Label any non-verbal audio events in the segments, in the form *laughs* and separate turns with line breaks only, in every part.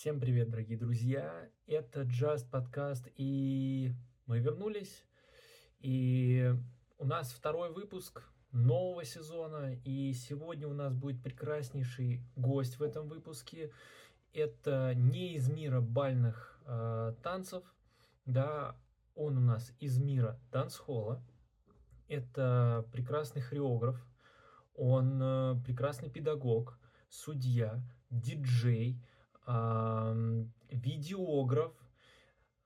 Всем привет, дорогие друзья! Это Just подкаст, и мы вернулись. И у нас второй выпуск нового сезона, и сегодня у нас будет прекраснейший гость в этом выпуске. Это не из мира бальных э, танцев, да, он у нас из мира танцхола. Это прекрасный хореограф, он э, прекрасный педагог, судья, диджей, видеограф,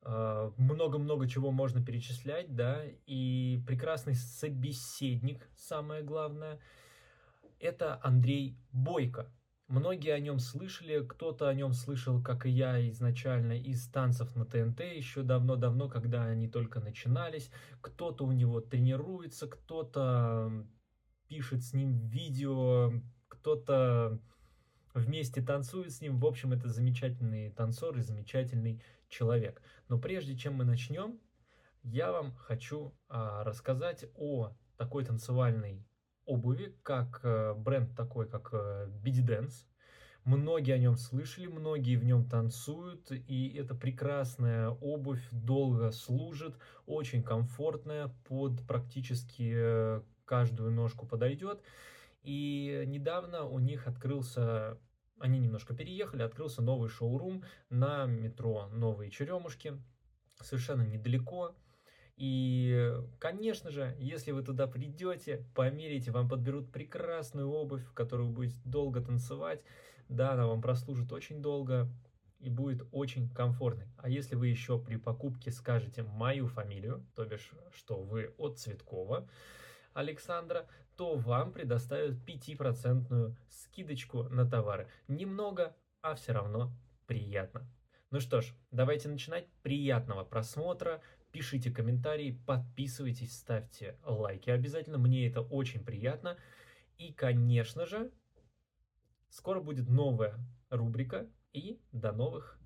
а, много-много чего можно перечислять, да, и прекрасный собеседник, самое главное, это Андрей Бойко. Многие о нем слышали, кто-то о нем слышал, как и я, изначально из танцев на ТНТ еще давно-давно, когда они только начинались. Кто-то у него тренируется, кто-то пишет с ним видео, кто-то вместе танцует с ним. В общем, это замечательный танцор и замечательный человек. Но прежде чем мы начнем, я вам хочу а, рассказать о такой танцевальной обуви, как а, бренд такой, как а, BD Dance. Многие о нем слышали, многие в нем танцуют, и это прекрасная обувь, долго служит, очень комфортная, под практически э, каждую ножку подойдет. И недавно у них открылся, они немножко переехали, открылся новый шоурум на метро Новые Черемушки, совершенно недалеко. И, конечно же, если вы туда придете, померите, вам подберут прекрасную обувь, в которой вы будете долго танцевать. Да, она вам прослужит очень долго и будет очень комфортной. А если вы еще при покупке скажете мою фамилию, то бишь, что вы от Цветкова, Александра, то вам предоставят 5% скидочку на товары. Немного, а все равно приятно. Ну что ж, давайте начинать. Приятного просмотра. Пишите комментарии, подписывайтесь, ставьте лайки обязательно. Мне это очень приятно. И, конечно же, скоро будет новая рубрика. И до новых,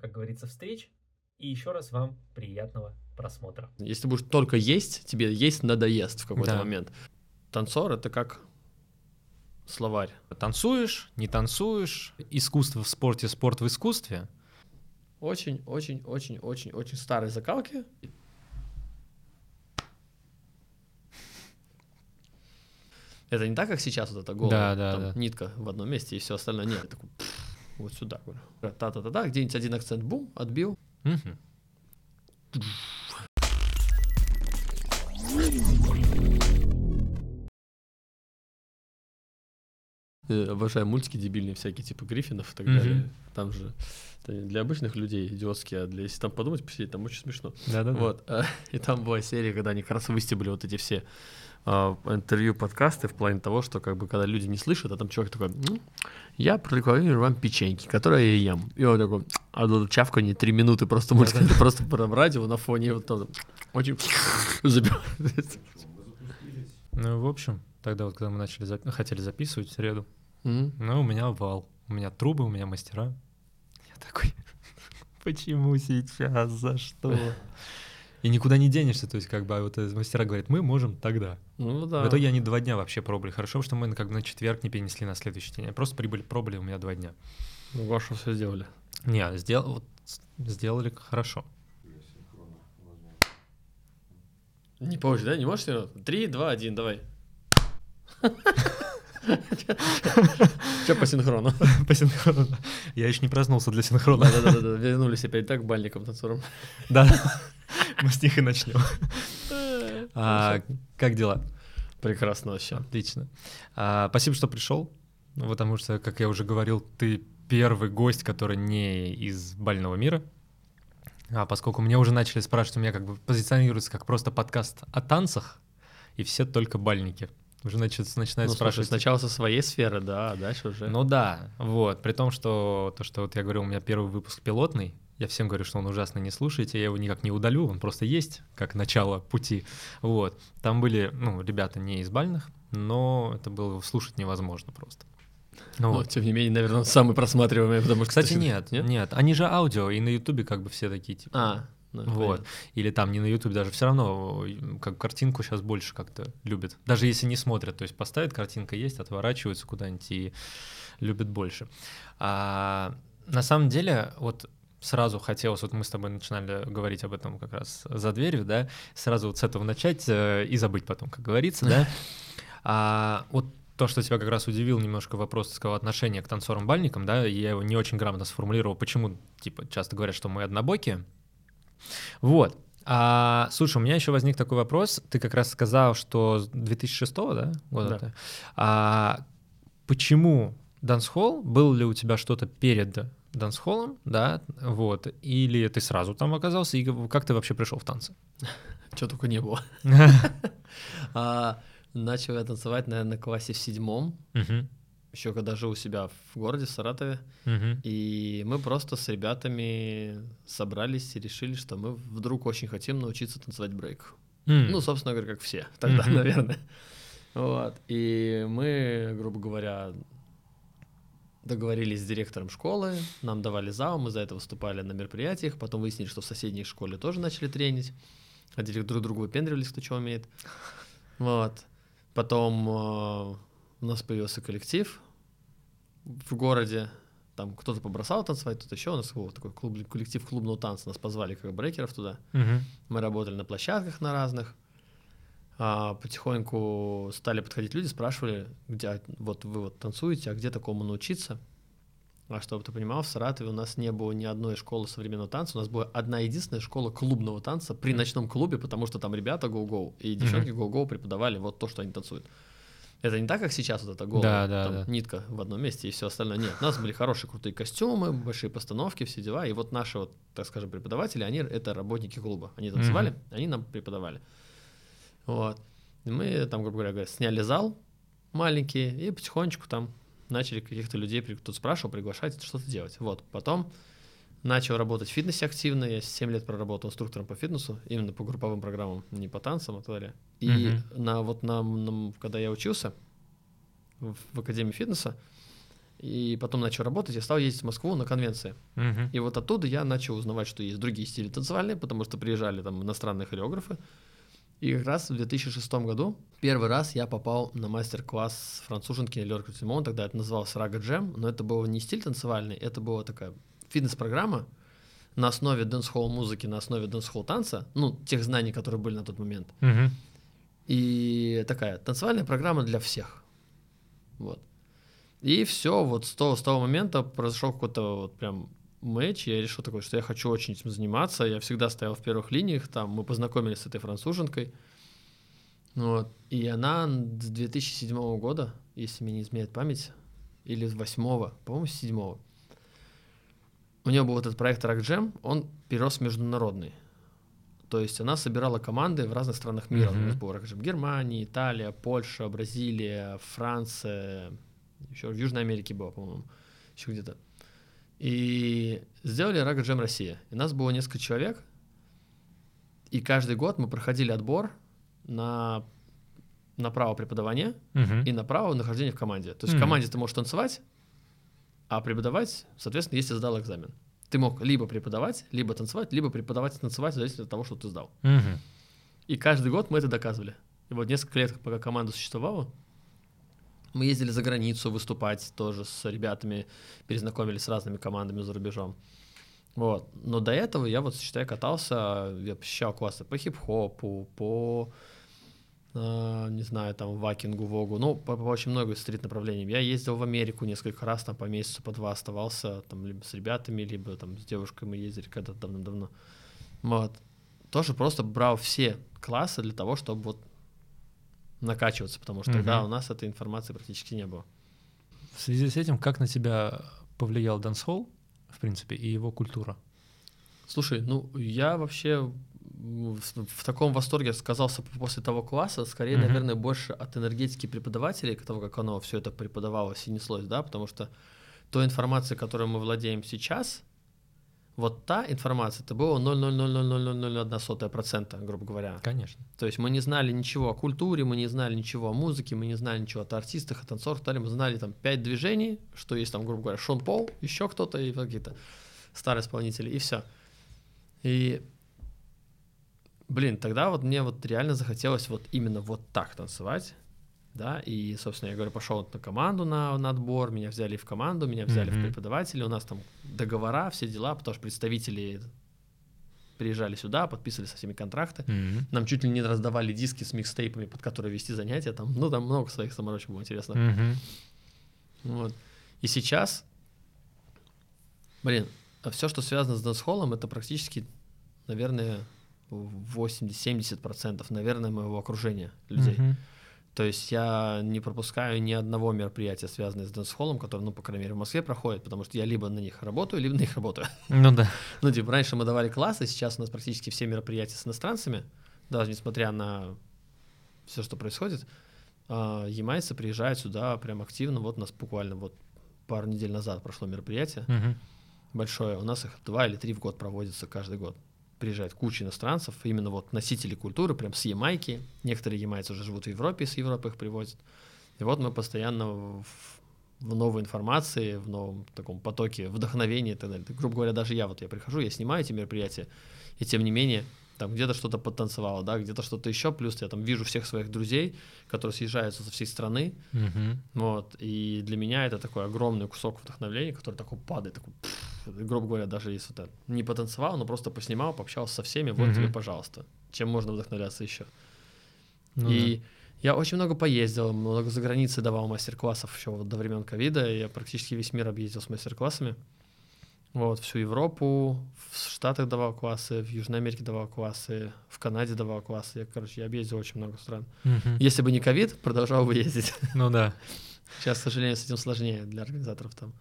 как говорится, встреч. И еще раз вам приятного просмотра.
Если будешь только есть, тебе есть надоест в какой-то да. момент. Танцор — это как словарь.
Танцуешь, не танцуешь, искусство в спорте, спорт в искусстве.
Очень, очень, очень, очень, очень старые закалки. Это не так, как сейчас вот эта голая да, да, там, да. нитка в одном месте и все остальное. Нет, такой, вот сюда. Та-та-та-та, где-нибудь один акцент, бум, отбил. Угу. Э, обожаю мультики дебильные всякие, типа Гриффинов и так mm-hmm. далее. Там же для обычных людей идиотские, а для если там подумать, посидеть, там очень смешно. Да-да-да. Вот. А, и там была серия, когда они как раз выстебали вот эти все а, интервью, подкасты в плане того, что как бы когда люди не слышат, а там человек такой, ну, я прорекламирую вам печеньки, которые я ем. И он такой, а тут чавканье три минуты просто сказать, *laughs* просто про радио на фоне вот там очень *laughs* забивает.
Ну, в общем, тогда вот, когда мы начали, зап... хотели записывать в среду, mm-hmm. ну, у меня вал, у меня трубы, у меня мастера. Я такой, *laughs* почему сейчас, за что? И никуда не денешься, то есть как бы а вот мастера говорят, мы можем тогда. Ну да. В итоге они два дня вообще пробовали. Хорошо, что мы как бы на четверг не перенесли на следующий день. Просто прибыли, пробовали у меня два дня.
Ну, вашу все сделали.
Не, сделал, вот, сделали хорошо.
Не позже, да? Не можешь? Три, два, один, давай. Че по синхрону? *laughs*
По синхрону. Я еще не проснулся для синхрона.
Да-да-да, вернулись опять так бальником танцором. *laughs*
Да, мы с них и начнем. *laughs* А, как дела?
Прекрасно вообще.
Отлично. А, спасибо, что пришел, потому что, как я уже говорил, ты первый гость, который не из бального мира. А поскольку мне уже начали спрашивать, у меня как бы позиционируется как просто подкаст о танцах, и все только бальники. Уже начинают, начинают ну, спрашивать.
Слушай, сначала со своей сферы, да, а дальше уже.
Ну да, вот. При том, что то, что вот я говорю, у меня первый выпуск пилотный, я всем говорю, что он ужасно не слушайте, я его никак не удалю, он просто есть, как начало пути. Вот. Там были, ну, ребята не из бальных, но это было слушать невозможно просто.
Ну, вот. тем не менее, наверное, самый просматриваемый, потому что...
Кстати, нет, нет, нет, они же аудио, и на Ютубе как бы все такие, типа...
А,
ну, вот. Понятно. Или там не на YouTube даже все равно как картинку сейчас больше как-то любят. Даже если не смотрят, то есть поставят, картинка есть, отворачиваются куда-нибудь и любят больше. А, На самом деле, вот сразу хотелось, вот мы с тобой начинали говорить об этом как раз за дверью, да, сразу вот с этого начать э, и забыть потом, как говорится, да. *laughs* А вот то, что тебя как раз удивил немножко вопрос сказал, отношения к танцорам-бальникам, да, я его не очень грамотно сформулировал, почему, типа, часто говорят, что мы однобокие. Вот. А, слушай, у меня еще возник такой вопрос. Ты как раз сказал, что 2006 да, года. Да. А, почему Дансхолл? Был ли у тебя что-то перед дансхоллом, да, вот, или ты сразу там оказался, и как ты вообще пришел в танцы? *laughs*
Чего только не было. *laughs* *laughs* А, начал я танцевать, наверное, на классе в седьмом, еще когда жил у себя в городе, в Саратове, и мы просто с ребятами собрались и решили, что мы вдруг очень хотим научиться танцевать брейк. Ну, собственно говоря, как все тогда, наверное. Вот. И мы, грубо говоря, договорились с директором школы, нам давали зал, мы за это выступали на мероприятиях, потом выяснили, что в соседней школе тоже начали тренить, ходили друг другу выпендривались, кто что умеет. *laughs* Вот. Потом э, у нас появился коллектив в городе, там кто-то побросал танцевать, кто-то еще, у нас был такой клуб, коллектив клубного танца, нас позвали как брейкеров туда. Угу. Мы работали на площадках на разных, а, потихоньку стали подходить люди, спрашивали, где вот вы вот танцуете, а где такому научиться? А чтобы ты понимал, в Саратове у нас не было ни одной школы современного танца, у нас была одна единственная школа клубного танца при ночном клубе, потому что там ребята go-go и девчонки go-go преподавали вот то, что они танцуют. Это не так, как сейчас вот эта голая да, да, там, да. нитка в одном месте и все остальное. Нет, у нас были хорошие крутые костюмы, большие постановки, все дела. И вот наши вот, так скажем, преподаватели, они это работники клуба. Они танцевали, mm-hmm. они нам преподавали. Вот. И мы там, грубо говоря, сняли зал маленький и потихонечку там начали каких-то людей, кто-то спрашивал, приглашать, что-то делать. Вот. Потом начал работать в фитнесе активно. Я 7 лет проработал инструктором по фитнесу, именно по групповым программам, не по танцам, а так далее. И uh-huh. на, вот на, на, когда я учился в, в Академии фитнеса, и потом начал работать, я стал ездить в Москву на конвенции. Uh-huh. И вот оттуда я начал узнавать, что есть другие стили танцевальные, потому что приезжали там иностранные хореографы. И как раз в 2006 году первый раз я попал на мастер-класс француженки Лор Куртельмон, тогда это называлось Ragga Jam, но это был не стиль танцевальный, это была такая фитнес-программа на основе дэнс-холл музыки, на основе дэнс-холл танца, ну, тех знаний, которые были на тот момент. Угу. И такая танцевальная программа для всех. Вот. И все, вот с того, с того момента произошел какой-то вот прям матч, я решил такой, что я хочу очень этим заниматься. Я всегда стоял в первых линиях, там мы познакомились с этой француженкой. Вот. И она с 2007 года, если мне не изменяет память, или с 8 по-моему, с 7 у нее был этот проект Rock он перерос в международный. То есть она собирала команды в разных странах мира. Mm-hmm. У нас был Rock Jam Германия, Италия, Польша, Бразилия, Франция, еще в Южной Америке было, по-моему, еще где-то. И сделали Рага Джем Россия. И нас было несколько человек. И каждый год мы проходили отбор на, на право преподавания uh-huh. и на право нахождения в команде. То есть uh-huh. в команде ты можешь танцевать, а преподавать, соответственно, если сдал экзамен. Ты мог либо преподавать, либо танцевать, либо преподавать и танцевать, в зависимости от того, что ты сдал. Uh-huh. И каждый год мы это доказывали. И вот несколько лет, пока команда существовала, мы ездили за границу выступать тоже с ребятами, перезнакомились с разными командами за рубежом. Вот. Но до этого я вот, считай, катался, я посещал классы по хип-хопу, по, э, не знаю, там, вакингу, вогу, ну, по, по очень много стрит-направлениям. Я ездил в Америку несколько раз, там, по месяцу, по два оставался, там, либо с ребятами, либо там с девушкой мы ездили когда-то давно-давно. Вот. Тоже просто брал все классы для того, чтобы вот накачиваться, потому что угу. тогда у нас этой информации практически не было.
В связи с этим, как на тебя повлиял дансхолл, в принципе, и его культура?
Слушай, ну я вообще в, в таком восторге сказался после того класса, скорее, mm наверное, больше от энергетики преподавателей, того, как оно все это преподавалось и неслось, да, потому что той информацией, которой мы владеем сейчас, вот та информация, это было 0,0000001%, грубо говоря.
Конечно.
То есть мы не знали ничего о культуре, мы не знали ничего о музыке, мы не знали ничего о артистах, о танцорах, мы знали там пять движений, что есть там, грубо говоря, Шон Пол, еще кто-то и какие-то старые исполнители, и все. И, блин, тогда вот мне вот реально захотелось вот именно вот так танцевать, да, и, собственно, я говорю, пошел на команду на, на отбор, меня взяли в команду, меня взяли mm-hmm. в преподаватели, у нас там договора, все дела, потому что представители приезжали сюда, подписывали со всеми контракты, mm-hmm. нам чуть ли не раздавали диски с микстейпами, под которые вести занятия, там, ну, там много своих заморочек было интересно. Mm-hmm. Вот. И сейчас, блин, все, что связано с дэнс-холлом, это практически, наверное, 80-70%, наверное, моего окружения людей. Mm-hmm. То есть я не пропускаю ни одного мероприятия, связанного с дэнс-холлом, которое, ну, по крайней мере, в Москве проходит, потому что я либо на них работаю, либо на них работаю.
Ну да. *laughs*
Ну, типа, раньше мы давали классы, сейчас у нас практически все мероприятия с иностранцами, даже несмотря на все, что происходит. А, ямайцы приезжают сюда прям активно, вот у нас буквально вот пару недель назад прошло мероприятие угу. большое, у нас их два или три в год проводится каждый год приезжает куча иностранцев, именно вот носители культуры, прям с Ямайки. Некоторые ямайцы уже живут в Европе, с Европы их привозят. И вот мы постоянно в, в новой информации, в новом таком потоке вдохновения и так далее. Грубо говоря, даже я вот я прихожу, я снимаю эти мероприятия, и тем не менее там где-то что-то потанцевало, да, где-то что-то еще, плюс я там вижу всех своих друзей, которые съезжаются со всей страны,
uh-huh.
вот, и для меня это такой огромный кусок вдохновения, который такой падает, такой, пфф, грубо говоря, даже если это не потанцевал, но просто поснимал, пообщался со всеми, вот тебе, пожалуйста, чем можно вдохновляться еще. Ну, и да. я очень много поездил, много за границей давал мастер-классов еще вот до времен ковида, я практически весь мир объездил с мастер-классами. Вот, всю Европу, в Штатах давал классы, в Южной Америке давал классы, в Канаде давал классы. Я, короче, я объездил очень много стран.
Угу.
Если бы не ковид, продолжал бы ездить.
Ну да.
Сейчас, к сожалению, с этим сложнее для организаторов там.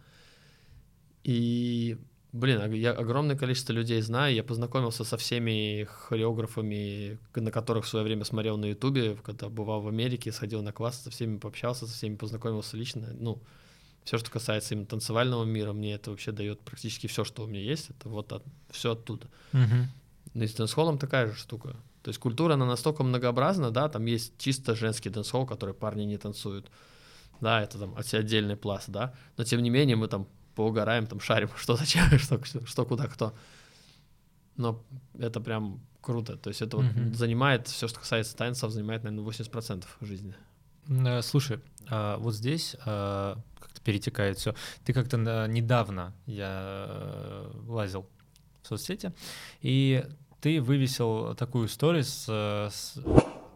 И, блин, я огромное количество людей знаю. Я познакомился со всеми хореографами, на которых в свое время смотрел на Ютубе, когда бывал в Америке, сходил на классы, со всеми пообщался, со всеми познакомился лично. Ну, все, что касается именно танцевального мира, мне это вообще дает практически все, что у меня есть, это вот от, все оттуда.
Uh-huh.
Ну и с дэнс-холлом такая же штука. То есть культура, она настолько многообразна, да, там есть чисто женский дэнс-холл, который парни не танцуют. Да, это там отдельный пласт, да. Но тем не менее мы там поугараем, там шарим, *laughs* что зачем, что, что куда, кто. Но это прям круто. То есть это вот занимает, все, что касается танцев, занимает, наверное, 80% жизни.
Э, слушай, а вот здесь а, как-то перетекает все. Ты как-то недавно я э, лазил в соцсети, и ты вывесил такую историю с, с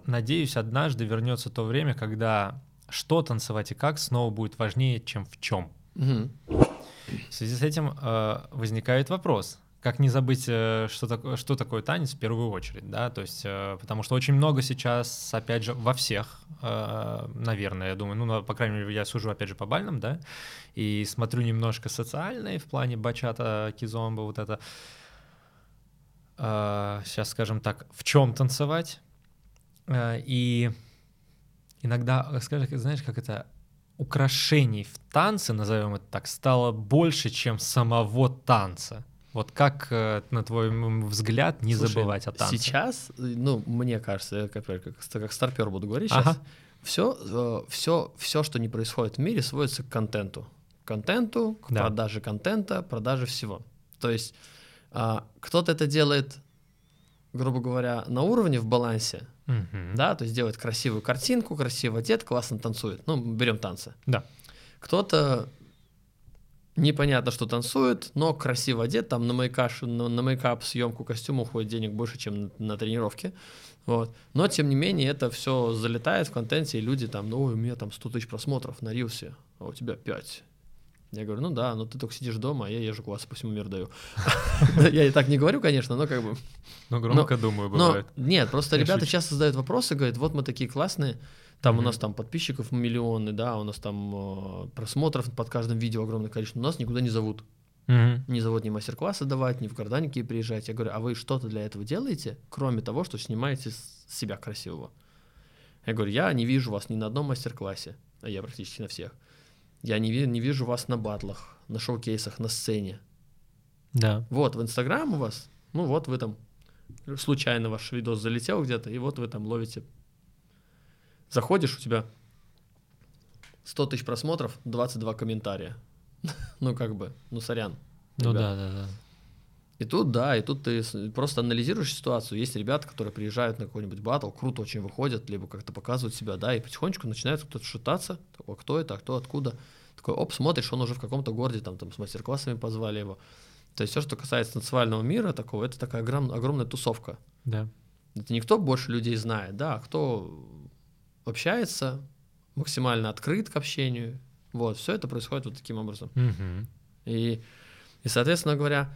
надеюсь, однажды вернется то время, когда что танцевать и как снова будет важнее, чем в чем.
Угу.
В связи с этим э, возникает вопрос: как не забыть, э, что, такое, что такое танец в первую очередь, да, то есть, э, потому что очень много сейчас, опять же, во всех, э, наверное, я думаю, ну, по крайней мере, я сужу, опять же, по бальным, да, и смотрю немножко социальные в плане бачата, кизомба, вот это, сейчас, скажем так, в чем танцевать, и иногда, скажи, знаешь, как это, украшений в танце, назовем это так, стало больше, чем самого танца. Вот как, э, на твой взгляд, не Слушай, забывать о танце?
Сейчас, ну, мне кажется, я как, как, как старпер буду говорить сейчас, ага. все, все, все, что не происходит в мире, сводится к контенту. К контенту, к да. продаже контента, продаже всего. То есть а, кто-то это делает, грубо говоря, на уровне в балансе,
угу.
да, то есть делает красивую картинку, красиво одет, классно танцует. Ну, берем танцы.
Да.
Кто-то непонятно, что танцует, но красиво одет, там на, мейкап, на, на мейкап, съемку костюма уходит денег больше, чем на, на тренировки. Вот. Но, тем не менее, это все залетает в контенте, и люди там, ну, у меня там 100 тысяч просмотров на Рилсе, а у тебя 5. Я говорю, ну да, но ты только сидишь дома, а я езжу классы по всему миру даю. *laughs* Я и так не говорю, конечно, но как бы...
Ну, громко, думаю, бывает.
Нет, просто ребята часто задают вопросы, говорят, вот мы такие классные, там у нас там подписчиков миллионы, да, у нас там э, просмотров под каждым видео огромное количество, но нас никуда не зовут. Не зовут ни мастер-классы давать, ни в Горданики приезжать. Я говорю, а вы что-то для этого делаете, кроме того, что снимаете с себя красивого? Я говорю, я не вижу вас ни на одном мастер-классе, а я практически на всех. Я не, не вижу вас на батлах, на шоу-кейсах, на сцене.
Да.
Вот, в Инстаграм у вас, ну вот вы там, случайно ваш видос залетел где-то, и вот вы там ловите Заходишь, у тебя 100 тысяч просмотров, 22 комментария. *laughs* ну, как бы, ну, сорян.
Ну, да, да, да.
И тут, да, и тут ты просто анализируешь ситуацию. Есть ребята, которые приезжают на какой-нибудь батл, круто очень выходят, либо как-то показывают себя, да, и потихонечку начинает кто-то шутаться, такой, кто это, а кто откуда. Такой, оп, смотришь, он уже в каком-то городе, там, там с мастер-классами позвали его. То есть все, что касается танцевального мира такого, это такая огром, огромная тусовка.
Да.
Это не кто больше людей знает, да, а кто общается, максимально открыт к общению. Вот, все это происходит вот таким образом.
Угу.
И, и, соответственно говоря,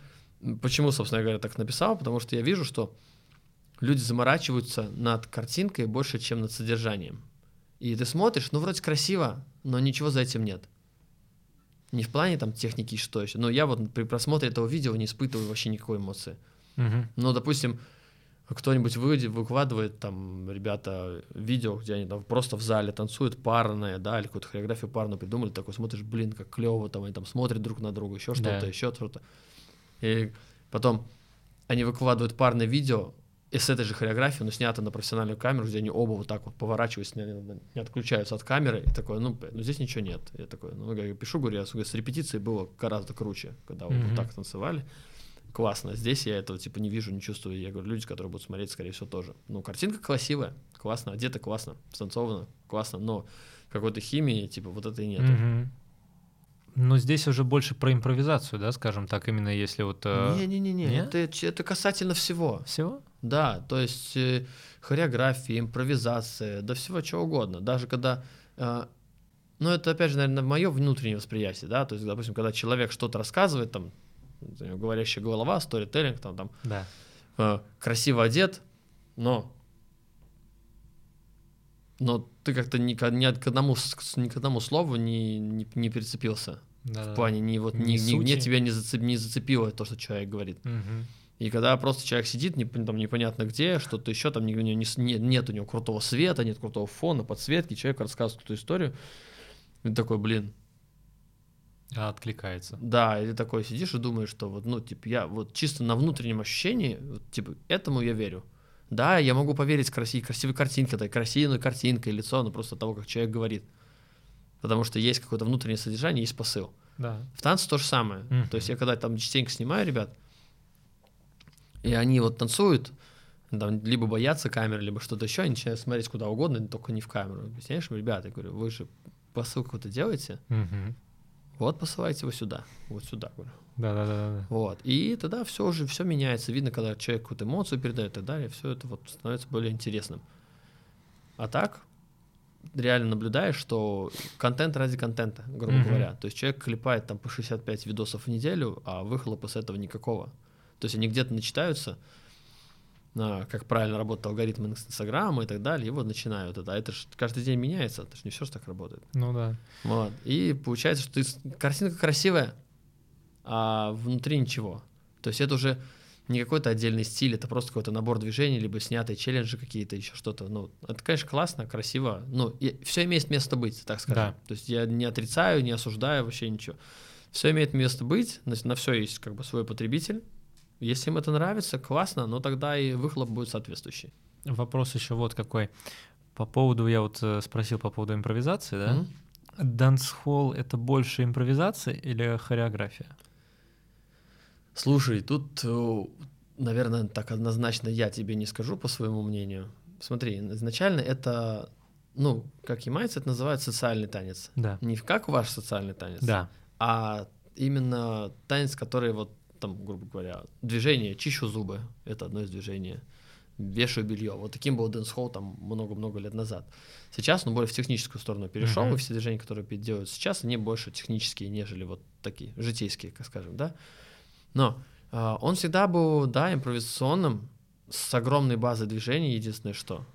Почему, собственно говоря, так написал? Потому что я вижу, что люди заморачиваются над картинкой больше, чем над содержанием. И ты смотришь, ну, вроде красиво, но ничего за этим нет. Не в плане там техники и что еще. Но я вот при просмотре этого видео не испытываю вообще никакой эмоции.
Угу.
Но, допустим, кто-нибудь выкладывает там ребята видео, где они там просто в зале танцуют парное, да, или какую-то хореографию парную придумали, такой смотришь, блин, как клево, там они там смотрят друг на друга, еще что-то, да. еще что-то. И потом они выкладывают парное видео и с этой же хореографией, но снято на профессиональную камеру, где они оба вот так вот поворачиваются, не, отключаются от камеры, и такой, ну, ну здесь ничего нет. Я такой, ну, я пишу, говорю, я, с репетицией было гораздо круче, когда mm-hmm. вот так танцевали. Классно. Здесь я этого типа не вижу, не чувствую. Я говорю, люди, которые будут смотреть, скорее всего, тоже. Ну, картинка красивая, классно, одета классно, станцовано, классно, но какой-то химии, типа, вот это и нет.
Mm-hmm. Но здесь уже больше про импровизацию, да, скажем так, именно если вот...
Не-не-не, э... это, это касательно всего.
Всего?
Да, то есть э, хореография, импровизация, да всего чего угодно. Даже когда... Э, ну, это, опять же, наверное, мое внутреннее восприятие, да, то есть, допустим, когда человек что-то рассказывает, там, говорящая голова, сторителлинг, там, там,
да.
э, красиво одет, но но ты как-то ни, ни, к одному, ни к одному слову не, не, не прицепился.
Да,
в плане не вот не, не, не тебя не, зацеп, не зацепило то, что человек говорит.
Угу.
И когда просто человек сидит, не, там непонятно где, что-то еще, там не, не, не, нет у него крутого света, нет крутого фона, подсветки, человек рассказывает какую-то историю, и такой, блин.
А откликается.
Да, и ты такой сидишь и думаешь, что вот, ну, типа, я вот чисто на внутреннем ощущении, вот, типа, этому я верю. Да, я могу поверить красивой, красивой картинке, это красивая картинка и лицо, но просто того, как человек говорит. Потому что есть какое-то внутреннее содержание, есть посыл.
Да.
В танце то же самое.
Mm-hmm.
То есть я когда там частенько снимаю ребят, и они вот танцуют, там, либо боятся камеры, либо что-то еще, они начинают смотреть куда угодно, только не в камеру. Объясняешь, ребята, я говорю, вы же посыл какой-то делаете,
mm-hmm.
вот посылайте его сюда, вот сюда, говорю.
Да, да, да, да.
Вот. И тогда все уже все меняется. Видно, когда человек какую-то эмоцию передает и так далее, все это вот становится более интересным. А так, реально наблюдаешь, что контент ради контента, грубо mm-hmm. говоря. То есть человек клепает там по 65 видосов в неделю, а выхлопа с этого никакого. То есть они где-то начитаются, а, как правильно работают алгоритмы Инстаграма и так далее, и вот начинают это. А это же каждый день меняется, это же не все же так работает.
Ну да.
Вот. И получается, что ты, картинка красивая, а внутри ничего. То есть это уже не какой-то отдельный стиль, это просто какой-то набор движений, либо снятые челленджи какие-то, еще что-то. Ну, это, конечно, классно, красиво. Ну, все имеет место быть, так скажем.
Да.
То есть я не отрицаю, не осуждаю вообще ничего. Все имеет место быть, на, на все есть как бы свой потребитель. Если им это нравится, классно, но тогда и выхлоп будет соответствующий.
Вопрос еще вот какой. По поводу, я вот э, спросил по поводу импровизации, да? Mm-hmm. Дансхолл — это больше импровизация или хореография?
Слушай, тут, э, наверное, так однозначно я тебе не скажу по своему мнению. Смотри, изначально это, ну, как ямайцы, это называют социальный танец.
Да.
Не как ваш социальный танец,
да.
а именно танец, который вот там, грубо говоря, движение, чищу зубы, это одно из движений, вешаю белье. Вот таким был дэнс-холл там много-много лет назад. Сейчас он более в техническую сторону перешел, uh-huh. и все движения, которые делают сейчас, они больше технические, нежели вот такие, житейские, как скажем, да. Но э, он всегда был, да, импровизационным, с огромной базой движений, единственное что.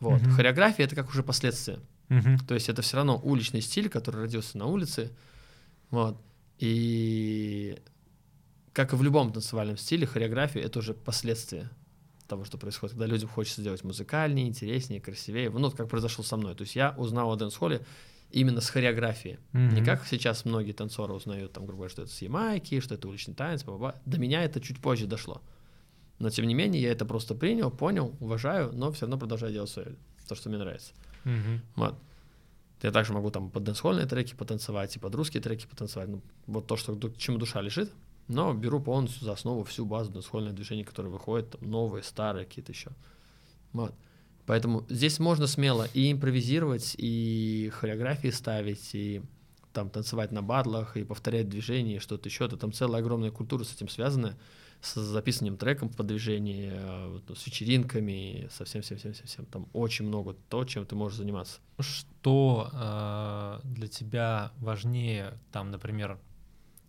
Вот. Mm-hmm. Хореография это как уже последствия.
Mm-hmm.
То есть это все равно уличный стиль, который родился на улице. Вот. И как и в любом танцевальном стиле, хореография это уже последствия того, что происходит, когда людям хочется сделать музыкальнее, интереснее, красивее. Ну, как произошло со мной. То есть я узнал о дэнс-холле именно с хореографией. Mm-hmm. Не как сейчас многие танцоры узнают, там, грубо говоря, что это с ямайки, что это уличный танец, бла-бла. До меня это чуть позже дошло. Но, тем не менее, я это просто принял, понял, уважаю, но все равно продолжаю делать свое, то, что мне нравится.
Mm-hmm.
Вот. Я также могу там под дэнсхольные треки потанцевать и под русские треки потанцевать. Ну, вот то, что к чему душа лежит. Но беру полностью за основу всю базу дансхольных движений, которые выходят, там, новые, старые какие-то еще. Вот. Поэтому здесь можно смело и импровизировать, и хореографии ставить, и там танцевать на батлах, и повторять движения, и что-то еще. Это там целая огромная культура с этим связана, с записанием треком по движению, э, с вечеринками, со всем, всем, всем, всем, всем. Там очень много то, чем ты можешь заниматься.
Что э, для тебя важнее, там, например,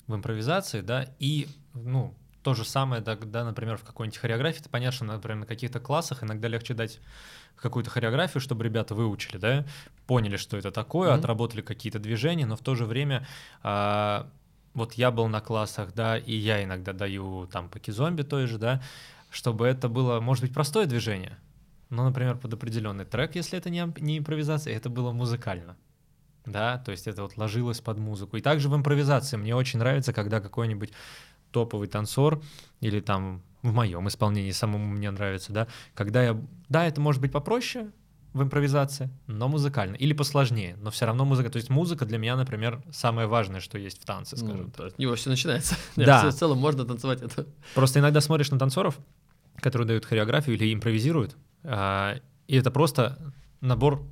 в импровизации, да, и, ну, то же самое, да, да например, в какой-нибудь хореографии, это понятно, что, например, на каких-то классах иногда легче дать какую-то хореографию, чтобы ребята выучили, да, поняли, что это такое, mm-hmm. отработали какие-то движения, но в то же время а, вот я был на классах, да, и я иногда даю там по кизомби той же, да, чтобы это было, может быть, простое движение, но, например, под определенный трек, если это не, не импровизация, это было музыкально да, то есть это вот ложилось под музыку. И также в импровизации мне очень нравится, когда какой-нибудь топовый танцор или там в моем исполнении самому мне нравится, да, когда я, да, это может быть попроще в импровизации, но музыкально, или посложнее, но все равно музыка, то есть музыка для меня, например, самое важное, что есть в танце, скажем
ну, так. От него все начинается. *laughs*
Да.
в целом можно танцевать это.
Просто иногда смотришь на танцоров, которые дают хореографию или импровизируют, а, и это просто набор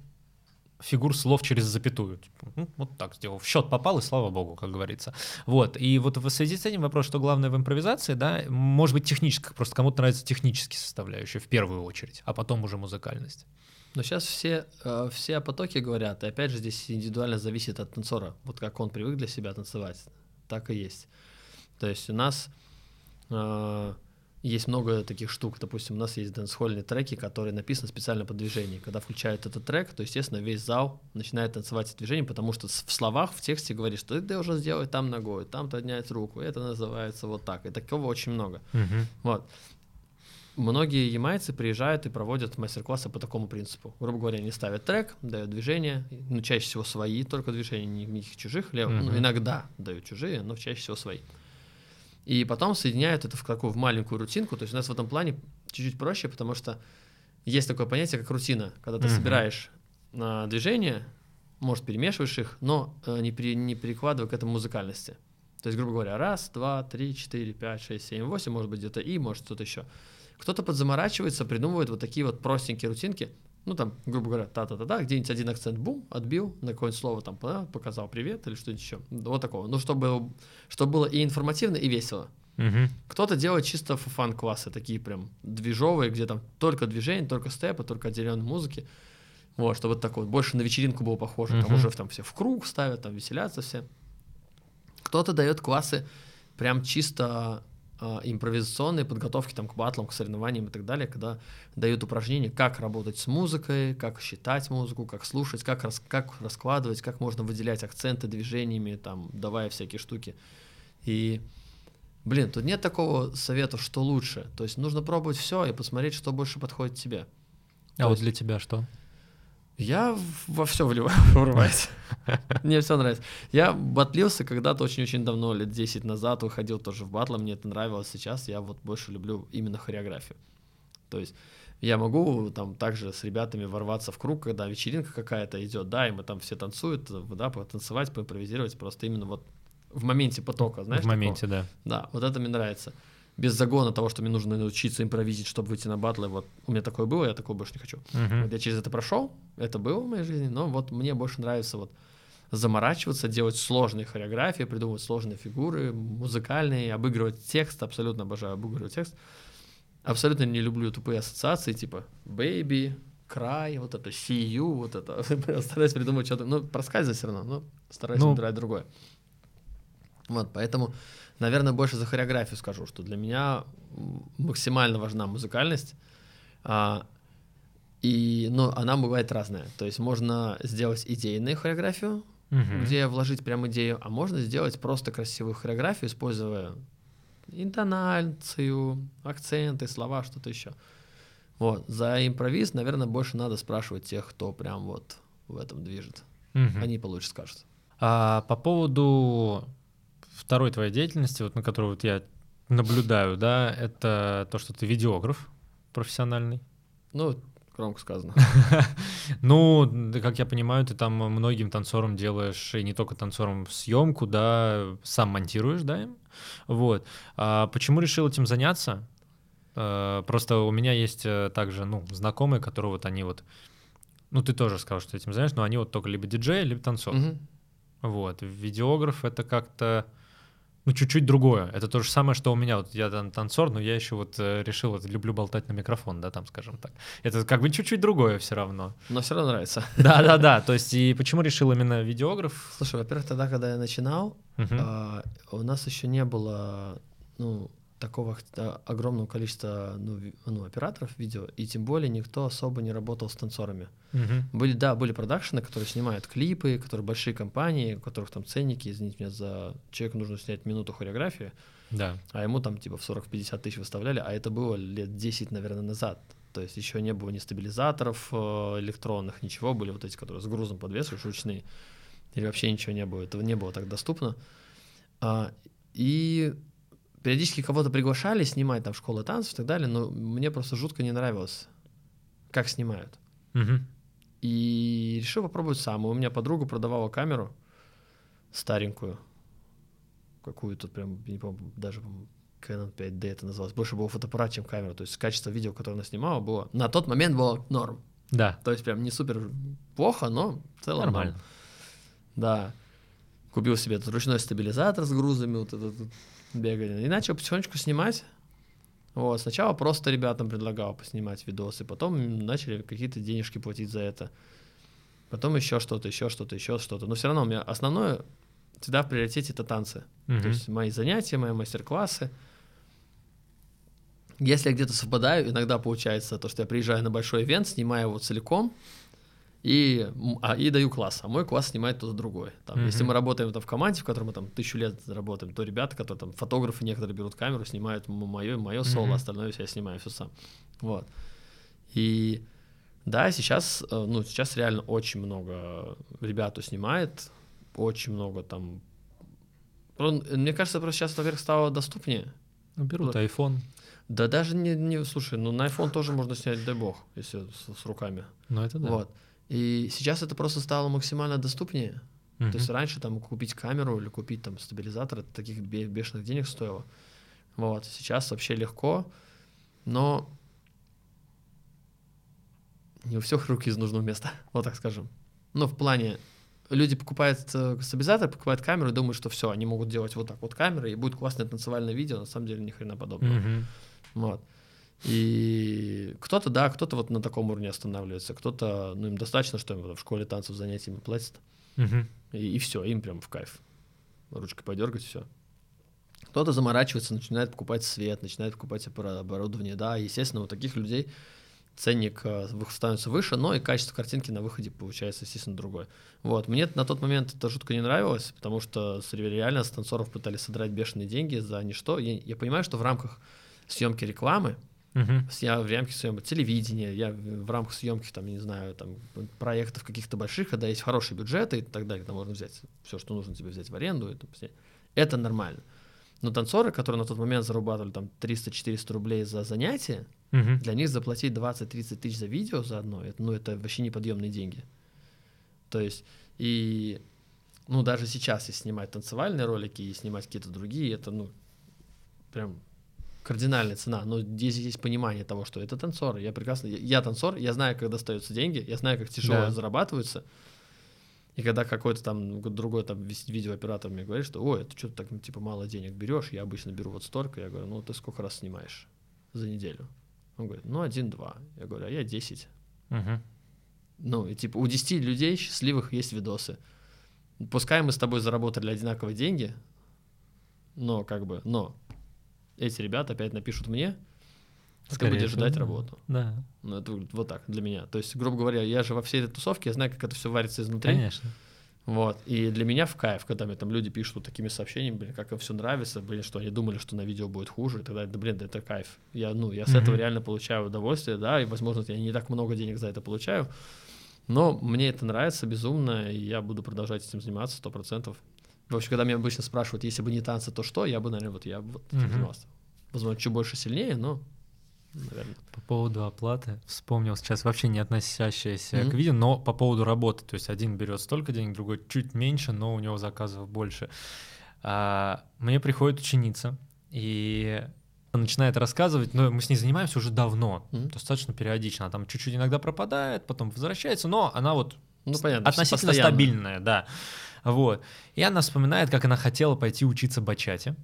фигур слов через запятую. Типа, ну, вот так сделал. В счет попал, и слава богу, как говорится. Вот. И вот в связи с этим вопрос, что главное в импровизации, да, может быть техническая, просто кому-то нравится технические составляющие в первую очередь, а потом уже музыкальность.
Но сейчас все, э, все о потоке говорят, и опять же здесь индивидуально зависит от танцора. Вот как он привык для себя танцевать, так и есть. То есть у нас э, есть много таких штук. Допустим, у нас есть дэнсхольные треки, которые написаны специально под движение. Когда включают этот трек, то, естественно, весь зал начинает танцевать это движение, потому что в словах, в тексте говорит, что ты должен сделать там ногой, там поднять руку. Это называется вот так. И такого очень много.
Uh-huh.
Вот. Многие ямайцы приезжают и проводят мастер-классы по такому принципу. Грубо говоря, они ставят трек, дают движения, ну, чаще всего свои только движения, никаких чужих, лев, uh-huh. ну, иногда дают чужие, но чаще всего свои и потом соединяют это в такую в маленькую рутинку. То есть у нас в этом плане чуть-чуть проще, потому что есть такое понятие, как рутина, когда ты mm-hmm. собираешь на движения, может, перемешиваешь их, но э, не, при, не перекладывая к этому музыкальности. То есть, грубо говоря, раз, два, три, четыре, пять, шесть, семь, восемь, может быть, где-то и, может, что-то еще. Кто-то подзаморачивается, придумывает вот такие вот простенькие рутинки, ну, там, грубо говоря, та-та-та-та, где-нибудь один акцент, бум, отбил, на какое-нибудь слово там показал привет или что-нибудь еще. Вот такого. Ну, чтобы, чтобы было и информативно, и весело.
Угу.
Кто-то делает чисто фан-классы, такие прям движовые, где там только движение, только степы, только отделенные музыки. Вот, чтобы так вот больше на вечеринку было похоже. Угу. Там уже там все в круг ставят, там веселятся все. Кто-то дает классы прям чисто импровизационной подготовки там, к батлам, к соревнованиям и так далее, когда дают упражнения, как работать с музыкой, как считать музыку, как слушать, как, рас, как раскладывать, как можно выделять акценты движениями, там, давая всякие штуки. И, блин, тут нет такого совета, что лучше. То есть нужно пробовать все и посмотреть, что больше подходит тебе.
А То вот есть... для тебя что?
Я во все *laughs* врываюсь. *laughs* Мне все нравится. Я батлился когда-то очень-очень давно, лет 10 назад, выходил тоже в батлы, мне это нравилось. Сейчас я вот больше люблю именно хореографию. То есть я могу там также с ребятами ворваться в круг, когда вечеринка какая-то идет, да, и мы там все танцуют, да, потанцевать, поимпровизировать, просто именно вот в моменте потока, знаешь?
В моменте, такого? да.
Да, вот это мне нравится без загона того, что мне нужно научиться импровизить, чтобы выйти на батлы. Вот у меня такое было, я такого больше не хочу.
Uh-huh.
Вот я через это прошел, это было в моей жизни, но вот мне больше нравится вот заморачиваться, делать сложные хореографии, придумывать сложные фигуры, музыкальные, обыгрывать текст, абсолютно обожаю обыгрывать текст. Абсолютно не люблю тупые ассоциации, типа baby, cry, вот это see you, вот это. *laughs* стараюсь придумать что-то, ну, проскальзывать все равно, но стараюсь ну, выбирать другое. Вот, поэтому Наверное, больше за хореографию скажу, что для меня максимально важна музыкальность. А, и, но она бывает разная. То есть можно сделать идейную хореографию,
угу.
где вложить прям идею, а можно сделать просто красивую хореографию, используя интонацию, акценты, слова, что-то еще. Вот. За импровиз, наверное, больше надо спрашивать тех, кто прям вот в этом движет.
Угу.
Они получше скажут.
А, по поводу второй твоей деятельности, вот на которую вот я наблюдаю, да, это то, что ты видеограф профессиональный.
Ну, Громко сказано. *laughs*
Ну, как я понимаю, ты там многим танцорам делаешь, и не только танцорам, съемку, да, сам монтируешь, да, им? Вот. А почему решил этим заняться? А, просто у меня есть э, также, ну, знакомые, которые вот они вот, ну, ты тоже сказал, что этим знаешь, но они вот только либо диджей, либо танцор. Вот. Видеограф — это как-то ну, чуть-чуть другое. Это то же самое, что у меня. Вот я там танцор, но я еще вот э, решил, вот люблю болтать на микрофон, да, там, скажем так. Это как бы чуть-чуть другое все равно.
Но все равно нравится. *laughs*
Да-да-да. То есть, и почему решил именно видеограф?
Слушай, во-первых, тогда, когда я начинал, uh у нас еще не было, ну, такого огромного количества ну, ну, операторов видео, и тем более никто особо не работал с танцорами. Uh-huh. Были, да, были продакшены, которые снимают клипы, которые большие компании, у которых там ценники, извините меня, за человеку нужно снять минуту хореографии,
да.
а ему там типа в 40-50 тысяч выставляли, а это было лет 10, наверное, назад. То есть еще не было ни стабилизаторов э, электронных, ничего, были вот эти, которые с грузом подвешиваешь, ручные, или вообще ничего не было, этого не было так доступно. А, и периодически кого-то приглашали снимать там школы танцев и так далее, но мне просто жутко не нравилось, как снимают.
Угу.
И решил попробовать сам. У меня подруга продавала камеру старенькую, какую-то прям, не помню, даже Canon 5D это называлось. Больше было фотоаппарат, чем камера. То есть качество видео, которое она снимала, было на тот момент было норм.
Да.
То есть прям не супер плохо, но в целом
нормально. Норм.
Да. Купил себе этот ручной стабилизатор с грузами, вот этот бегали. И начал потихонечку снимать. Вот, сначала просто ребятам предлагал поснимать видосы, потом начали какие-то денежки платить за это. Потом еще что-то, еще что-то, еще что-то. Но все равно у меня основное всегда в приоритете это танцы.
Mm-hmm.
То есть мои занятия, мои мастер-классы. Если я где-то совпадаю, иногда получается то, что я приезжаю на большой ивент, снимаю его целиком, и, а, и даю класс, а мой класс снимает кто-то другой. Там, mm-hmm. Если мы работаем там, в команде, в которой мы там тысячу лет работаем, то ребята, которые там фотографы некоторые берут камеру, снимают мое, мое mm-hmm. соло, остальное все я снимаю все сам. Вот. И да, сейчас, э, ну, сейчас реально очень много ребят снимает, очень много там. Мне кажется, просто сейчас, во-первых, стало доступнее.
Ну, берут iPhone.
Да даже не, не, слушай, ну на iPhone тоже можно снять, дай бог, если с, с руками.
Ну это да.
Вот. И сейчас это просто стало максимально доступнее. Uh-huh. То есть раньше там купить камеру или купить там стабилизатор, это таких бешеных денег стоило. Вот. Сейчас вообще легко, но не у всех руки из нужного места, *laughs* вот так скажем. Но в плане люди покупают э, стабилизатор, покупают камеру и думают, что все, они могут делать вот так вот камеры, и будет классное танцевальное видео, на самом деле ни хрена подобного.
Uh-huh.
Вот. И кто-то, да, кто-то вот на таком уровне останавливается, кто-то, ну, им достаточно, что им в школе танцев занятиями платят.
Угу.
И, и все, им прям в кайф. Ручкой подергать, все. Кто-то заморачивается, начинает покупать свет, начинает покупать оборудование, да, естественно, у таких людей ценник э, становится выше, но и качество картинки на выходе получается, естественно, другое. Вот, мне на тот момент это жутко не нравилось, потому что реально с танцоров пытались содрать бешеные деньги за ничто. Я, я понимаю, что в рамках съемки рекламы,
Uh-huh.
Я в рамках съемки телевидения, я в рамках съемки, там, не знаю, там, проектов каких-то больших, когда есть хорошие бюджеты и так далее, там можно взять все, что нужно тебе взять в аренду, это, это нормально. Но танцоры, которые на тот момент зарабатывали там 300-400 рублей за занятие,
uh-huh.
для них заплатить 20-30 тысяч за видео заодно, это, ну, это вообще неподъемные деньги. То есть, и, ну, даже сейчас, если снимать танцевальные ролики и снимать какие-то другие, это, ну, прям кардинальная цена, но здесь есть понимание того, что это танцоры. Я прекрасно, я, я танцор, я знаю, как достаются деньги, я знаю, как тяжело да. зарабатываются. И когда какой-то там другой там видеооператор мне говорит, что, ой, это что-то так, ну, типа, мало денег берешь, я обычно беру вот столько, я говорю, ну, ты сколько раз снимаешь за неделю? Он говорит, ну, один-два. Я говорю, а я десять.
Угу.
Ну, и типа у десяти людей счастливых есть видосы. Пускай мы с тобой заработали одинаковые деньги, но как бы, но эти ребята опять напишут мне, Скорее ты будешь ждать работу.
Да.
Ну, это вот так для меня. То есть, грубо говоря, я же во всей этой тусовке, я знаю, как это все варится изнутри.
Конечно.
Вот. И для меня в кайф, когда мне там люди пишут вот такими сообщениями, блин, как им все нравится, блин, что они думали, что на видео будет хуже, и тогда, да, блин, да это кайф. Я, ну, я с mm-hmm. этого реально получаю удовольствие, да, и, возможно, я не так много денег за это получаю, но мне это нравится безумно, и я буду продолжать этим заниматься сто процентов. В общем, когда меня обычно спрашивают, если бы не танцы, то что, я бы, наверное, вот я бы вот
mm-hmm.
занимался. Возможно, чуть больше сильнее, но наверное.
По поводу оплаты вспомнил сейчас вообще не относящееся mm-hmm. к видео, но по поводу работы. То есть один берет столько денег, другой чуть меньше, но у него заказов больше. А, мне приходит ученица, и начинает рассказывать, но мы с ней занимаемся уже давно, mm-hmm. достаточно периодично. Она там чуть-чуть иногда пропадает, потом возвращается, но она вот ну, понятно, относительно стабильная, да. Вот. И она вспоминает, как она хотела пойти учиться бачате.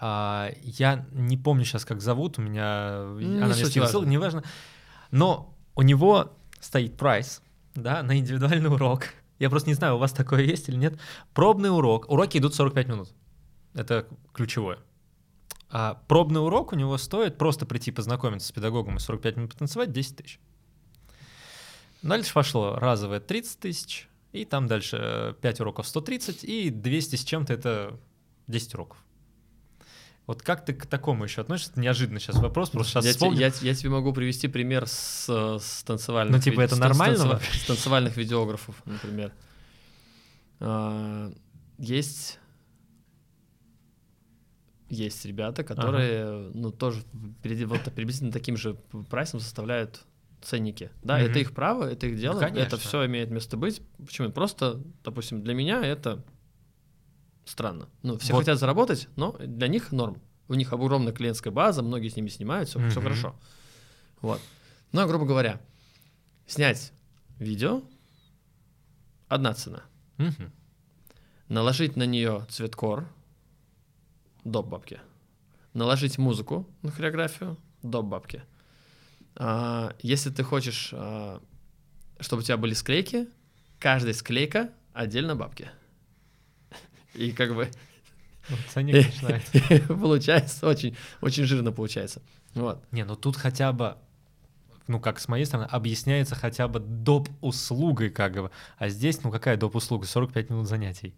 А, я не помню сейчас, как зовут, у меня... Не она мне скинула неважно. Но у него стоит прайс, да, на индивидуальный урок. Я просто не знаю, у вас такое есть или нет. Пробный урок. Уроки идут 45 минут. Это ключевое. А пробный урок у него стоит просто прийти познакомиться с педагогом и 45 минут потанцевать 10 тысяч. Дальше пошло разовое 30 тысяч, и там дальше 5 уроков 130, и 200 с чем-то это 10 уроков. Вот как ты к такому еще относишься? Неожиданно сейчас вопрос, просто сейчас
я,
вспомнил.
Я, я тебе могу привести пример с, с танцевальных...
Ну, типа, это с, нормально?
С, с танцевальных видеографов, например. А, есть... Есть ребята, которые, ага. ну, тоже вот, приблизительно таким же прайсом составляют ценники. Да, mm-hmm. это их право, это их дело, ну, это все имеет место быть. Почему? Просто, допустим, для меня это странно. Ну, все вот. хотят заработать, но для них норм. У них огромная клиентская база, многие с ними снимают, все, mm-hmm. все хорошо. Вот. Но, грубо говоря, снять видео одна цена. Mm-hmm. Наложить на нее цветкор доп бабки. Наложить музыку на хореографию доп бабки. А, если ты хочешь, а, чтобы у тебя были склейки, каждая склейка отдельно бабки. *laughs* И как бы...
Ценник *laughs*
Получается очень, очень жирно получается. Вот.
Не, ну тут хотя бы ну, как с моей стороны, объясняется хотя бы доп. услугой, как бы. А здесь, ну, какая доп. услуга? 45 минут занятий.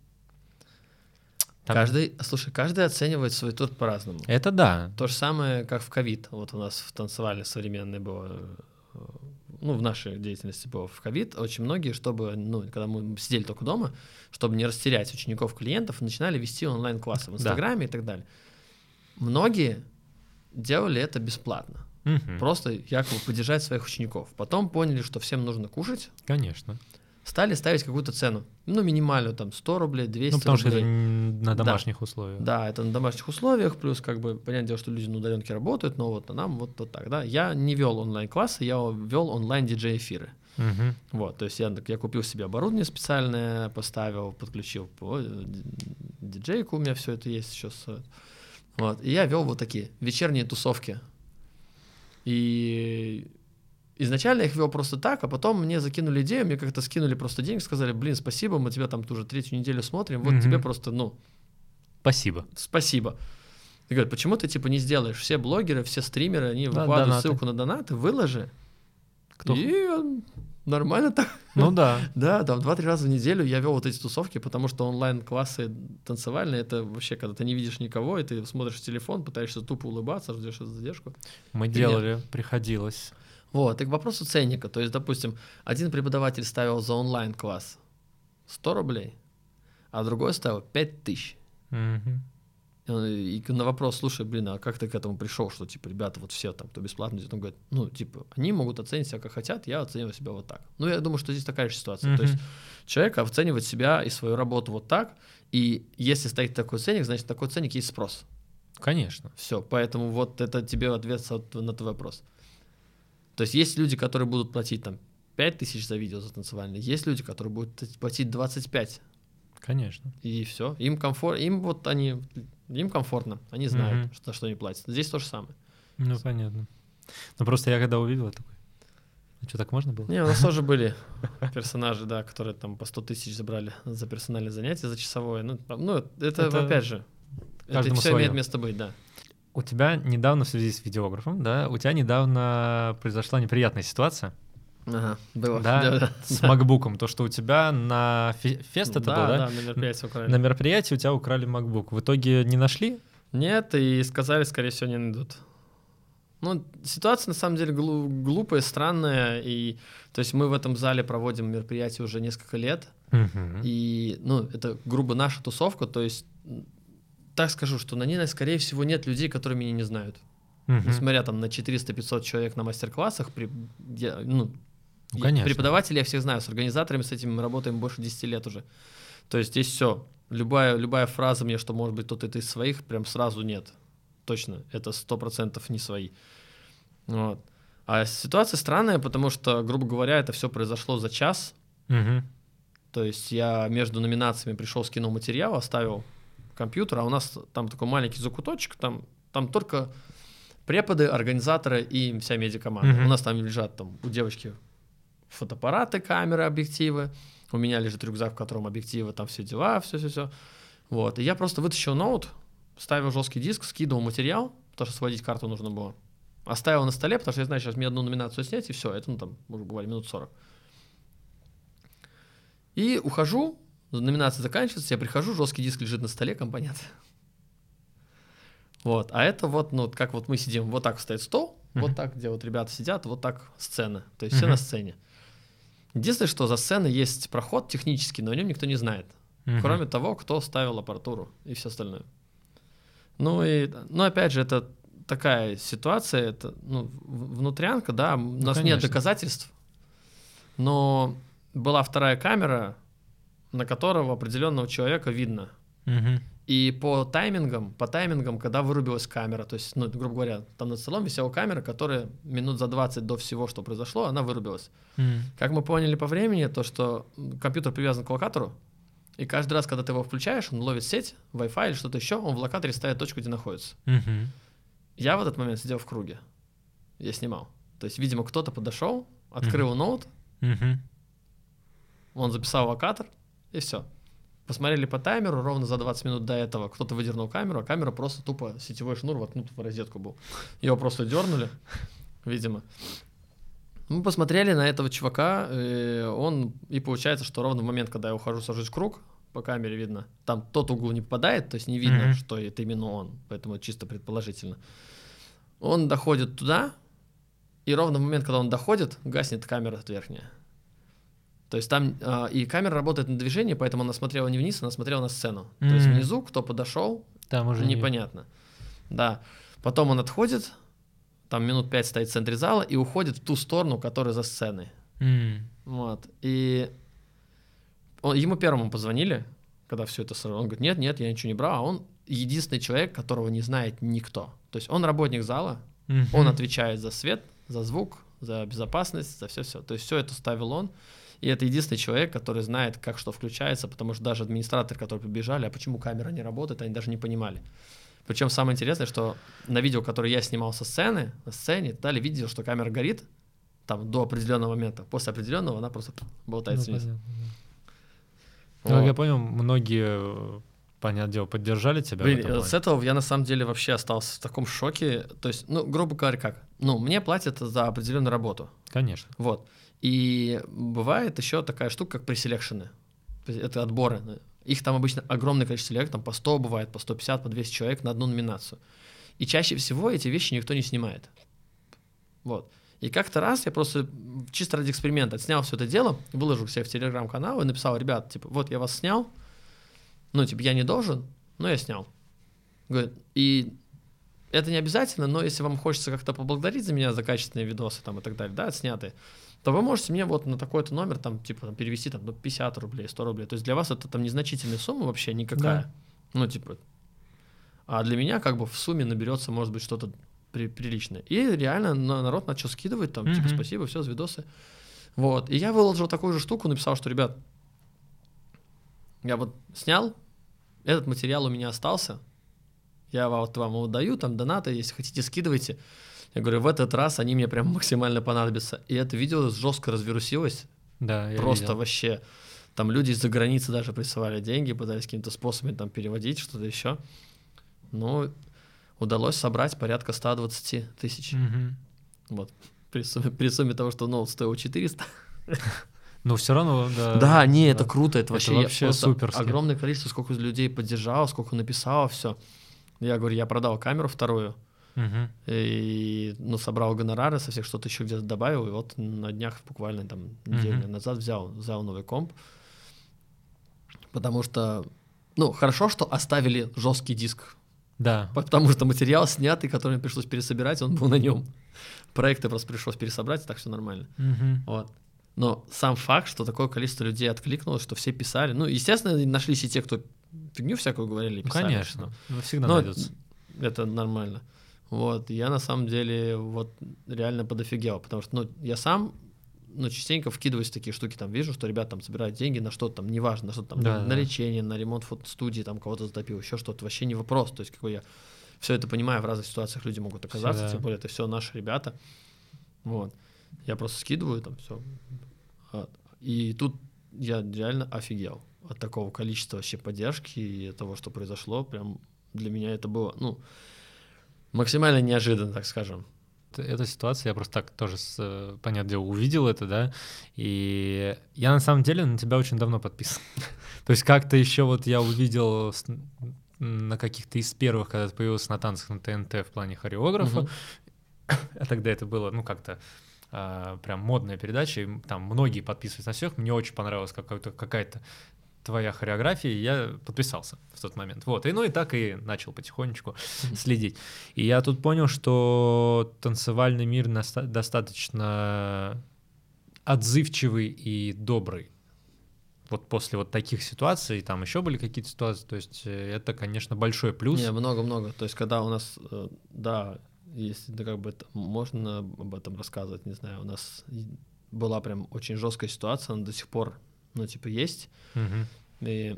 Там... Каждый, слушай, каждый оценивает свой труд по-разному.
Это да.
То же самое, как в ковид. Вот у нас в танцевальной современной было э, ну, в нашей деятельности было в ковид, очень многие, чтобы, ну, когда мы сидели только дома, чтобы не растерять учеников, клиентов, начинали вести онлайн-классы в Инстаграме да. и так далее. Многие делали это бесплатно. Угу. Просто якобы поддержать своих учеников. Потом поняли, что всем нужно кушать.
Конечно
стали ставить какую-то цену. Ну, минимальную, там, 100 рублей, 200
Ну, потому
рублей.
что это на домашних да. условиях.
Да, это на домашних условиях, плюс, как бы, понятное дело, что люди на удаленке работают, но вот нам вот, вот так, да. Я не вел онлайн-классы, я вел онлайн-диджей-эфиры.
Угу.
Вот, то есть я, я купил себе оборудование специальное, поставил, подключил по диджейку, у меня все это есть сейчас. Вот, и я вел вот такие вечерние тусовки. И Изначально я их вел просто так, а потом мне закинули идею, мне как-то скинули просто денег, сказали, блин, спасибо, мы тебя там уже третью неделю смотрим, вот mm-hmm. тебе просто, ну...
Спасибо.
Спасибо. И говорят, почему ты типа не сделаешь? Все блогеры, все стримеры, они да, выкладывают донаты. ссылку на донаты, выложи. Кто? И нормально так.
Ну да. *laughs*
да, там два-три раза в неделю я вел вот эти тусовки, потому что онлайн-классы танцевальные, это вообще, когда ты не видишь никого, и ты смотришь в телефон, пытаешься тупо улыбаться, ждешь задержку.
Мы Фигня. делали, приходилось.
Вот, и к вопросу ценника. То есть, допустим, один преподаватель ставил за онлайн-класс 100 рублей, а другой ставил 5 тысяч. И на вопрос, слушай, блин, а как ты к этому пришел, что, типа, ребята, вот все там, кто бесплатно идет, он говорит, ну, типа, они могут оценить себя как хотят, я оцениваю себя вот так. Ну, я думаю, что здесь такая же ситуация. Mm-hmm. То есть человек оценивает себя и свою работу вот так, и если стоит такой ценник, значит, такой ценник есть спрос.
Конечно.
Все, поэтому вот это тебе ответ на твой вопрос. То есть есть люди, которые будут платить там 5 тысяч за видео за танцевальное, есть люди, которые будут платить 25.
Конечно.
И все. Им комфорт, им вот они, им комфортно, они знают, mm-hmm. что, что они платят. Здесь то же самое.
Ну, понятно. Ну, просто я когда увидел, я такой, а что, так можно было?
Не, у нас тоже были *laughs* персонажи, да, которые там по 100 тысяч забрали за персональное занятие, за часовое. Ну, ну это, это опять же, это все имеет место быть, да
у тебя недавно в связи с видеографом, да, у тебя недавно произошла неприятная ситуация.
Ага, было.
Да, да, да. с макбуком. То, что у тебя на фест это
да,
был, да?
Да, на мероприятии украли.
На мероприятии у тебя украли макбук. В итоге не нашли?
Нет, и сказали, скорее всего, не найдут. Ну, ситуация на самом деле глупая, странная, и то есть мы в этом зале проводим мероприятие уже несколько лет,
угу.
и ну это грубо наша тусовка, то есть так скажу, что на ней, скорее всего, нет людей, которые меня не знают. Угу. Несмотря там на 400-500 человек на мастер-классах, при, я, ну, ну, конечно. Преподавателей я всех знаю, с организаторами с этим мы работаем больше 10 лет уже. То есть здесь все. Любая, любая фраза мне, что может быть тут это из своих, прям сразу нет. Точно, это сто процентов не свои. Вот. А ситуация странная, потому что, грубо говоря, это все произошло за час. Угу. То есть я между номинациями пришел, скинул материал, оставил компьютер, а у нас там такой маленький закуточек, там, там только преподы, организаторы и вся медиакоманда. Угу. У нас там лежат там у девочки фотоаппараты, камеры, объективы. У меня лежит рюкзак, в котором объективы, там все дела, все-все-все. Вот. И я просто вытащил ноут, ставил жесткий диск, скидывал материал, потому что сводить карту нужно было. Оставил на столе, потому что я знаю, сейчас мне одну номинацию снять, и все, это, ну, там, может, бывали минут 40. И ухожу, номинация заканчивается, я прихожу, жесткий диск лежит на столе, компонент. Вот, а это вот, ну, как вот мы сидим, вот так стоит стол, uh-huh. вот так, где вот ребята сидят, вот так сцена, то есть uh-huh. все на сцене. Единственное, что за сценой есть проход технический, но о нем никто не знает, uh-huh. кроме того, кто ставил аппаратуру и все остальное. Ну и, ну опять же, это такая ситуация, это ну, внутрянка, да, у ну, нас конечно. нет доказательств, но была вторая камера, на которого определенного человека видно. Угу. И по таймингам, по таймингам, когда вырубилась камера, то есть, ну, грубо говоря, там над столом висела камера, которая минут за 20 до всего, что произошло, она вырубилась. Mm. Как мы поняли по времени, то, что компьютер привязан к локатору, и каждый раз, когда ты его включаешь, он ловит сеть, Wi-Fi или что-то еще, он в локаторе ставит точку, где находится. Mm-hmm. Я в этот момент сидел в круге. Я снимал. То есть, видимо, кто-то подошел, открыл mm-hmm. ноут, mm-hmm. он записал локатор, и все. Посмотрели по таймеру, ровно за 20 минут до этого кто-то выдернул камеру, а камера просто тупо сетевой шнур воткнут в розетку был. Его просто дернули, видимо. Мы посмотрели на этого чувака, и он, и получается, что ровно в момент, когда я ухожу, сажусь в круг, по камере видно, там тот угол не попадает, то есть не видно, mm-hmm. что это именно он, поэтому чисто предположительно. Он доходит туда, и ровно в момент, когда он доходит, гаснет камера верхняя. То есть там э, и камера работает на движении, поэтому она смотрела не вниз, она смотрела на сцену. Mm-hmm. То есть внизу кто подошел, там уже непонятно. Не... Да. Потом он отходит, там минут пять стоит в центре зала и уходит в ту сторону, которая за сценой. Mm. Вот. И он, ему первому позвонили, когда все это сразу. Он говорит, нет, нет, я ничего не брал. А он единственный человек, которого не знает никто. То есть он работник зала, mm-hmm. он отвечает за свет, за звук, за безопасность, за все-все. То есть все это ставил он. И это единственный человек, который знает, как что включается, потому что даже администраторы, которые побежали, а почему камера не работает, они даже не понимали. Причем самое интересное, что на видео, которое я снимал со сцены, на сцене, дали видео, что камера горит там до определенного момента. После определенного она просто болтается ну, вниз. Понятно,
да. Как я понял, многие понятное дело, поддержали тебя?
Блин, с этого я на самом деле вообще остался в таком шоке. То есть, ну, грубо говоря, как? Ну, мне платят за определенную работу.
Конечно.
Вот. И бывает еще такая штука, как преселекшены. Это отборы. Их там обычно огромное количество человек, там по 100 бывает, по 150, по 200 человек на одну номинацию. И чаще всего эти вещи никто не снимает. Вот. И как-то раз я просто чисто ради эксперимента снял все это дело, выложил себе в телеграм-канал и написал, ребят, типа, вот я вас снял, ну, типа, я не должен, но я снял. Говорит, и это не обязательно, но если вам хочется как-то поблагодарить за меня за качественные видосы там и так далее, да, отснятые, то вы можете мне вот на такой-то номер там, типа, там, перевести там, ну, 50 рублей, 100 рублей. То есть для вас это там незначительная сумма вообще никакая. Да. Ну, типа, а для меня как бы в сумме наберется, может быть, что-то при, приличное. И реально народ начал скидывать там, mm-hmm. типа, спасибо, все, с видосы. Вот. И я выложил такую же штуку, написал, что, ребят, я вот снял, этот материал у меня остался, я вот вам его даю, там донаты, если хотите, скидывайте. Я говорю, в этот раз они мне прям максимально понадобятся. И это видео жестко развирусилось.
Да,
я Просто видел. вообще. Там люди из-за границы даже присылали деньги, пытались какими-то способами там переводить, что-то еще. Ну, удалось собрать порядка 120 тысяч. Угу. Вот. При сумме, при сумме того, что ноут стоил 400. *laughs*
Но все равно, да.
Да, не, да. это круто, это, это вообще, вообще супер. Огромное количество, сколько людей поддержало, сколько написало, все. Я говорю, я продал камеру вторую, угу. и ну, собрал гонорары со всех, что-то еще где-то добавил, и вот на днях буквально там неделю угу. назад взял, взял новый комп, потому что, ну, хорошо, что оставили жесткий диск
Да.
Потому что материал снятый, который мне пришлось пересобирать, он был на нем. Проекты просто пришлось пересобрать, так все нормально.
Угу.
Вот. Но сам факт, что такое количество людей откликнулось, что все писали, ну, естественно, нашлись и те, кто фигню всякую говорили. Писали,
Конечно, ну, всегда Но найдется.
Это нормально. Вот, я на самом деле вот реально подофигел, потому что, ну, я сам ну, частенько вкидываюсь в такие штуки, там, вижу, что ребята там собирают деньги на что-то там, неважно, на что-то там, да, на, да. на лечение, на ремонт фотостудии, там, кого-то затопил, еще что-то, вообще не вопрос, то есть, как бы я все это понимаю, в разных ситуациях люди могут оказаться, Всегда. тем более это все наши ребята, вот, я просто скидываю там все, и тут я реально офигел от такого количества вообще поддержки и того, что произошло, прям для меня это было, ну, максимально неожиданно, так скажем.
Эта ситуация, я просто так тоже, с, э, понятное дело, увидел это, да, и я на самом деле на тебя очень давно подписан. *laughs* То есть как-то еще вот я увидел на каких-то из первых, когда ты появился на танцах на ТНТ в плане хореографа, *coughs* а тогда это было, ну, как-то а, прям модная передача, и там многие подписывались на всех, мне очень понравилась какая-то твоя хореография, и я подписался в тот момент. Вот, и ну и так и начал потихонечку следить. И я тут понял, что танцевальный мир достаточно отзывчивый и добрый. Вот после вот таких ситуаций, там еще были какие-то ситуации, то есть э, это, конечно, большой плюс.
Не, много-много. То есть когда у нас, э, да, если да, как бы можно об этом рассказывать, не знаю, у нас была прям очень жесткая ситуация, она до сих пор ну, типа, есть.
Угу.
И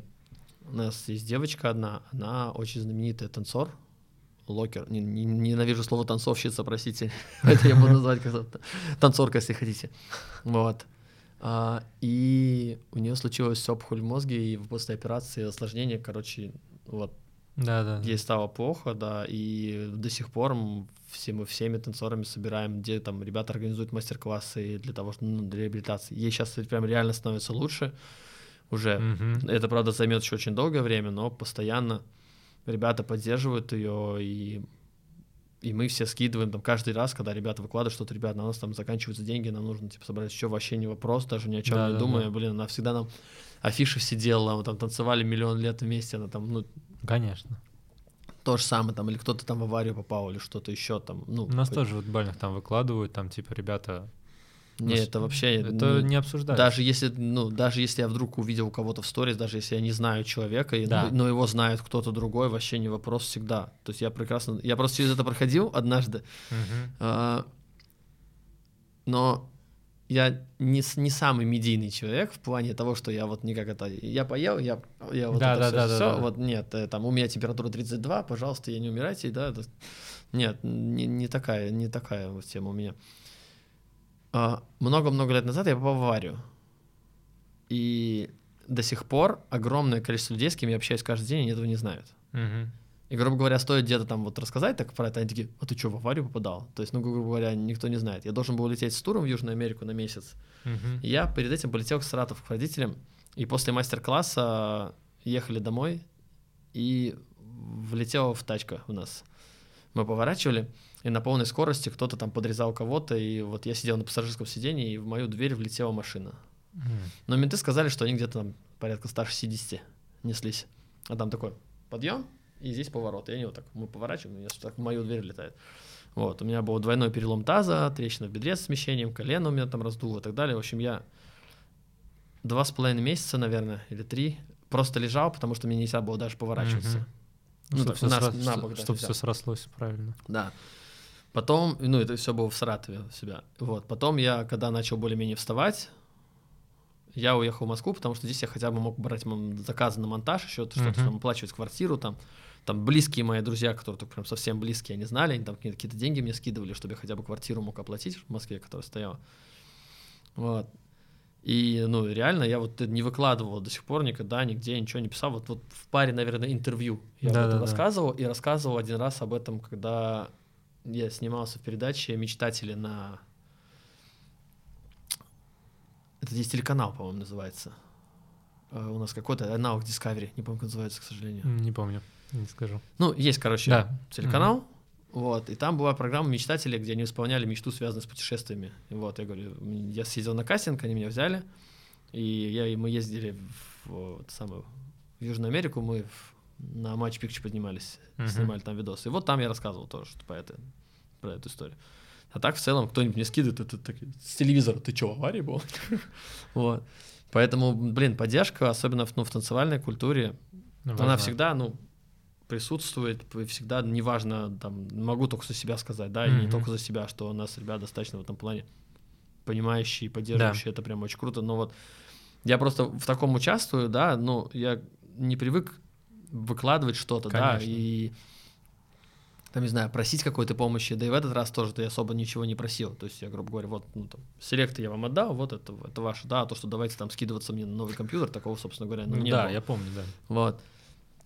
у нас есть девочка одна, она очень знаменитая танцор, локер, не, не, ненавижу слово танцовщица, простите, *laughs* это я буду *laughs* называть как танцорка, если хотите. Вот. А, и у нее случилось опухоль в мозге, и после операции осложнение, короче, вот.
Да, да.
Ей стало плохо, да, и до сих пор все мы всеми танцорами собираем, где там ребята организуют мастер-классы для того, что ну, для реабилитации. Ей сейчас прям реально становится лучше уже.
Mm-hmm.
Это, правда, займет еще очень долгое время, но постоянно ребята поддерживают ее, и, и мы все скидываем там каждый раз, когда ребята выкладывают что-то, ребята, на нас там заканчиваются деньги, нам нужно типа собрать еще вообще не вопрос, даже ни о чем да, не да, думая, да. блин, она всегда нам афиши все делала, мы там танцевали миллион лет вместе, она там, ну...
Конечно
то же самое, там, или кто-то там в аварию попал, или что-то еще там. Ну,
У нас хоть... тоже вот бальных там выкладывают, там, типа, ребята...
Не, это вообще...
Это не обсуждается.
Даже если, ну, даже если я вдруг увидел кого-то в сторис, даже если я не знаю человека, да. но, но его знает кто-то другой, вообще не вопрос всегда. То есть я прекрасно... Я просто через это проходил однажды,
угу.
а, но я не, не самый медийный человек в плане того, что я вот никак это... Я поел, я, я вот
да,
это
да,
все,
да,
все
да,
вот нет, э, там у меня температура 32, пожалуйста, я не умирайте, да, это... нет, не, не такая, не такая вот тема у меня. А, много-много лет назад я попал в аварию, и до сих пор огромное количество людей, с кем я общаюсь каждый день, они этого не знают.
Угу.
И, грубо говоря, стоит где-то там вот рассказать так про это, они такие, а ты что, в аварию попадал? То есть, ну, грубо говоря, никто не знает. Я должен был лететь с туром в Южную Америку на месяц.
Uh-huh.
Я перед этим полетел в Саратов к родителям, и после мастер-класса ехали домой, и влетела в тачка у нас. Мы поворачивали, и на полной скорости кто-то там подрезал кого-то, и вот я сидел на пассажирском сидении, и в мою дверь влетела машина.
Uh-huh.
Но менты сказали, что они где-то там порядка 160 неслись. А там такой подъем, и здесь поворот. И они вот так, мы поворачиваем, и так в мою дверь летает. Вот, у меня был двойной перелом таза, трещина в бедре с смещением, колено у меня там раздуло и так далее. В общем, я два с половиной месяца, наверное, или три, просто лежал, потому что мне нельзя было даже поворачиваться. Угу.
Ну, чтобы все, срос... на бок, да, все срослось правильно.
Да. Потом, ну, это все было в Саратове у себя. Вот. Потом я, когда начал более-менее вставать, я уехал в Москву, потому что здесь я хотя бы мог брать заказы на монтаж, еще что-то, uh-huh. там, оплачивать квартиру, там, там близкие мои друзья, которые так прям совсем близкие, они знали, они там какие-то деньги мне скидывали, чтобы я хотя бы квартиру мог оплатить в Москве, которая стояла. Вот. И, ну, реально, я вот не выкладывал до сих пор никогда, нигде ничего не писал. Вот, вот в паре, наверное, интервью я да, об этом да, рассказывал. Да. И рассказывал один раз об этом, когда я снимался в передаче «Мечтатели» на... Это здесь телеканал, по-моему, называется. Uh, у нас какой-то аналог Discovery, не помню, как называется, к сожалению.
Не помню. Не скажу.
Ну, есть, короче,
да.
телеканал, mm вот, и там была программа «Мечтатели», где они исполняли мечту, связанную с путешествиями. И вот, я говорю, я съездил на кастинг, они меня взяли, и, я, и мы ездили в, в, самую, в Южную Америку, мы в, на матч Пикче поднимались, uh-huh. снимали там видосы. И вот там я рассказывал тоже что по этой, про эту историю. А так в целом кто-нибудь мне скидывает это, это, с телевизора, ты что, аварии был? *laughs* вот. Поэтому, блин, поддержка, особенно в, ну, в танцевальной культуре, Важно. она всегда, ну, присутствует, всегда, неважно, там, могу только за себя сказать, да, mm-hmm. и не только за себя, что у нас ребят достаточно в этом плане понимающие, поддерживающие, да. это прям очень круто, но вот я просто в таком участвую, да, но я не привык выкладывать что-то, да, и там, не знаю, просить какой-то помощи, да и в этот раз тоже ты особо ничего не просил, то есть я, грубо говоря, вот, ну, там, селекты я вам отдал, вот это, это ваше, да, а то, что давайте там скидываться мне на новый компьютер, такого, собственно говоря, ну,
не Да, было. я помню, да.
Вот,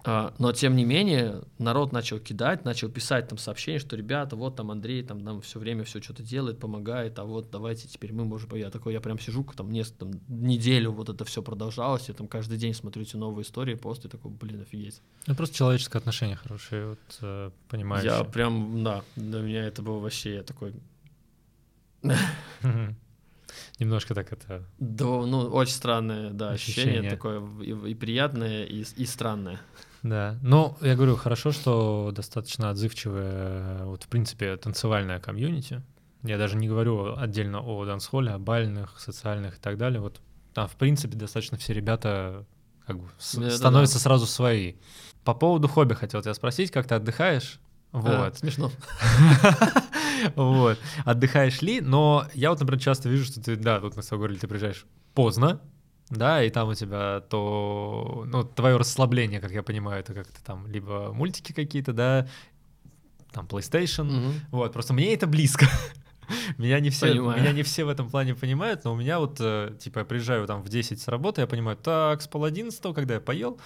но тем не менее, народ начал кидать, начал писать там сообщения, что ребята, вот там Андрей там нам все время все что-то делает, помогает, а вот давайте теперь мы можем. Я такой, я прям сижу, там несколько там, неделю вот это все продолжалось, я там каждый день смотрю эти новые истории, посты, такой, блин, офигеть.
Ну просто человеческое отношение хорошее, вот э, понимаешь.
Я прям, да, для меня это было вообще, я такой.
Немножко так это.
Да, ну, очень странное, да, ощущение, ощущение такое и, и приятное, и, и странное.
Да, ну, я говорю, хорошо, что достаточно отзывчивая, вот, в принципе, танцевальная комьюнити. Я даже не говорю отдельно о дансхолле, о бальных, социальных и так далее. Вот там, в принципе, достаточно все ребята как бы да, становятся да, да. сразу свои. По поводу хобби хотел тебя спросить, как ты отдыхаешь?
Вот. А, смешно. *laughs*
Вот. Отдыхаешь ли? Но я вот, например, часто вижу, что ты, да, тут мы с тобой говорили, ты приезжаешь поздно, да, и там у тебя то, ну, твое расслабление, как я понимаю, это как-то там либо мультики какие-то, да, там PlayStation, угу. вот, просто мне это близко. *laughs* меня не все, понимаю. меня не все в этом плане понимают, но у меня вот, э, типа, я приезжаю там в 10 с работы, я понимаю, так, с пол одиннадцатого, когда я поел,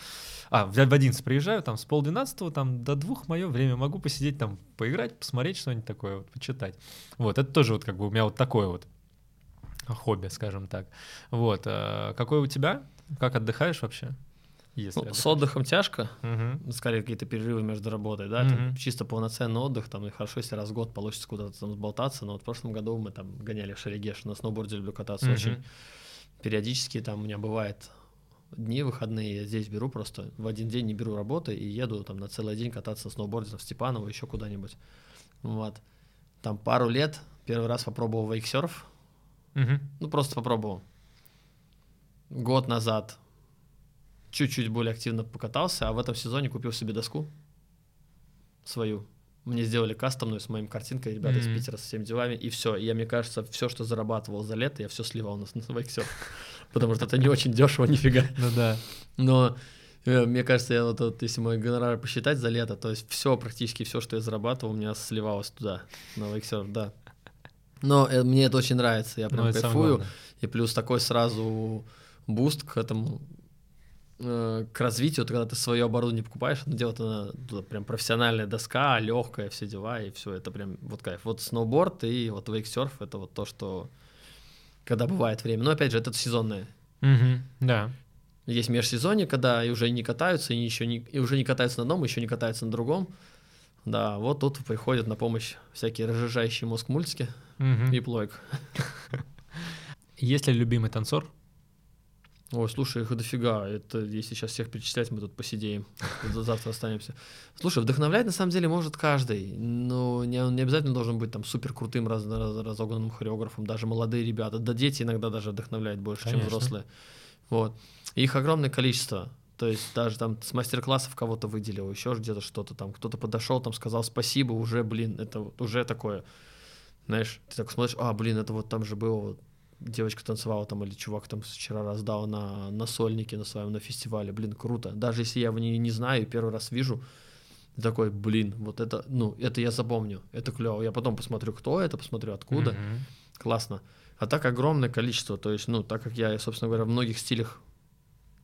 а, в 11 приезжаю, там, с пол двенадцатого, там, до двух мое время могу посидеть там, поиграть, посмотреть что-нибудь такое, вот, почитать. Вот, это тоже вот как бы у меня вот такое вот хобби, скажем так. Вот. А какой у тебя? Как отдыхаешь вообще?
Если ну, с отдыхом тяжко, угу. скорее какие-то перерывы между работой, да, угу. там чисто полноценный отдых, там, и хорошо, если раз в год получится куда-то там сболтаться, но вот в прошлом году мы там гоняли в Шерегеш, на сноуборде люблю кататься угу. очень периодически, там у меня бывает дни выходные, я здесь беру просто, в один день не беру работы и еду там на целый день кататься на сноуборде в Степаново, еще куда-нибудь, вот. Там пару лет, первый раз попробовал вейксерф, Угу. Ну, просто попробовал. Год назад чуть-чуть более активно покатался, а в этом сезоне купил себе доску свою. Мне сделали кастомную с моим картинкой, ребята mm-hmm. из Питера со всеми делами, и все. Я, мне кажется, все, что зарабатывал за лето, я все сливал на, на вейксерф. Потому что это не очень дешево, нифига.
Ну да.
Но э, мне кажется, я вот, вот если мой гонорар посчитать за лето, то есть все, практически все, что я зарабатывал, у меня сливалось туда, на вейксерф, да. Но э, мне это очень нравится, я прям ну, кайфую. И плюс такой сразу буст к этому э, к развитию, когда ты свое оборудование покупаешь, оно делает она прям профессиональная доска, легкая, все дела, и все, это прям вот кайф. Вот сноуборд и вот вейксерф это вот то, что когда бывает время. Но опять же, это сезонное.
Угу, да.
Есть межсезонье, когда и уже не катаются, и, еще не, и уже не катаются на одном, еще не катаются на другом. Да, вот тут приходят на помощь всякие разжижающие мозг мультики угу. и плойк. *laughs*
Есть ли любимый танцор?
Ой, слушай, их дофига. Это если сейчас всех перечислять, мы тут посидеем. Завтра останемся. Слушай, вдохновлять на самом деле может каждый. Но не, не обязательно должен быть там супер крутым раз, раз, разогнанным хореографом. Даже молодые ребята. Да дети иногда даже вдохновляют больше, Конечно. чем взрослые. Вот. Их огромное количество. То есть даже там с мастер-классов кого-то выделил, еще где-то что-то там, кто-то подошел, там сказал спасибо, уже, блин, это уже такое, знаешь, ты так смотришь, а, блин, это вот там же было, вот, девочка танцевала там, или чувак там вчера раздал на, на сольнике на своем, на фестивале, блин, круто. Даже если я его не, не знаю первый раз вижу, такой, блин, вот это, ну, это я запомню, это клево. Я потом посмотрю, кто это, посмотрю, откуда. Mm-hmm. Классно. А так огромное количество, то есть, ну, так как я, собственно говоря, в многих стилях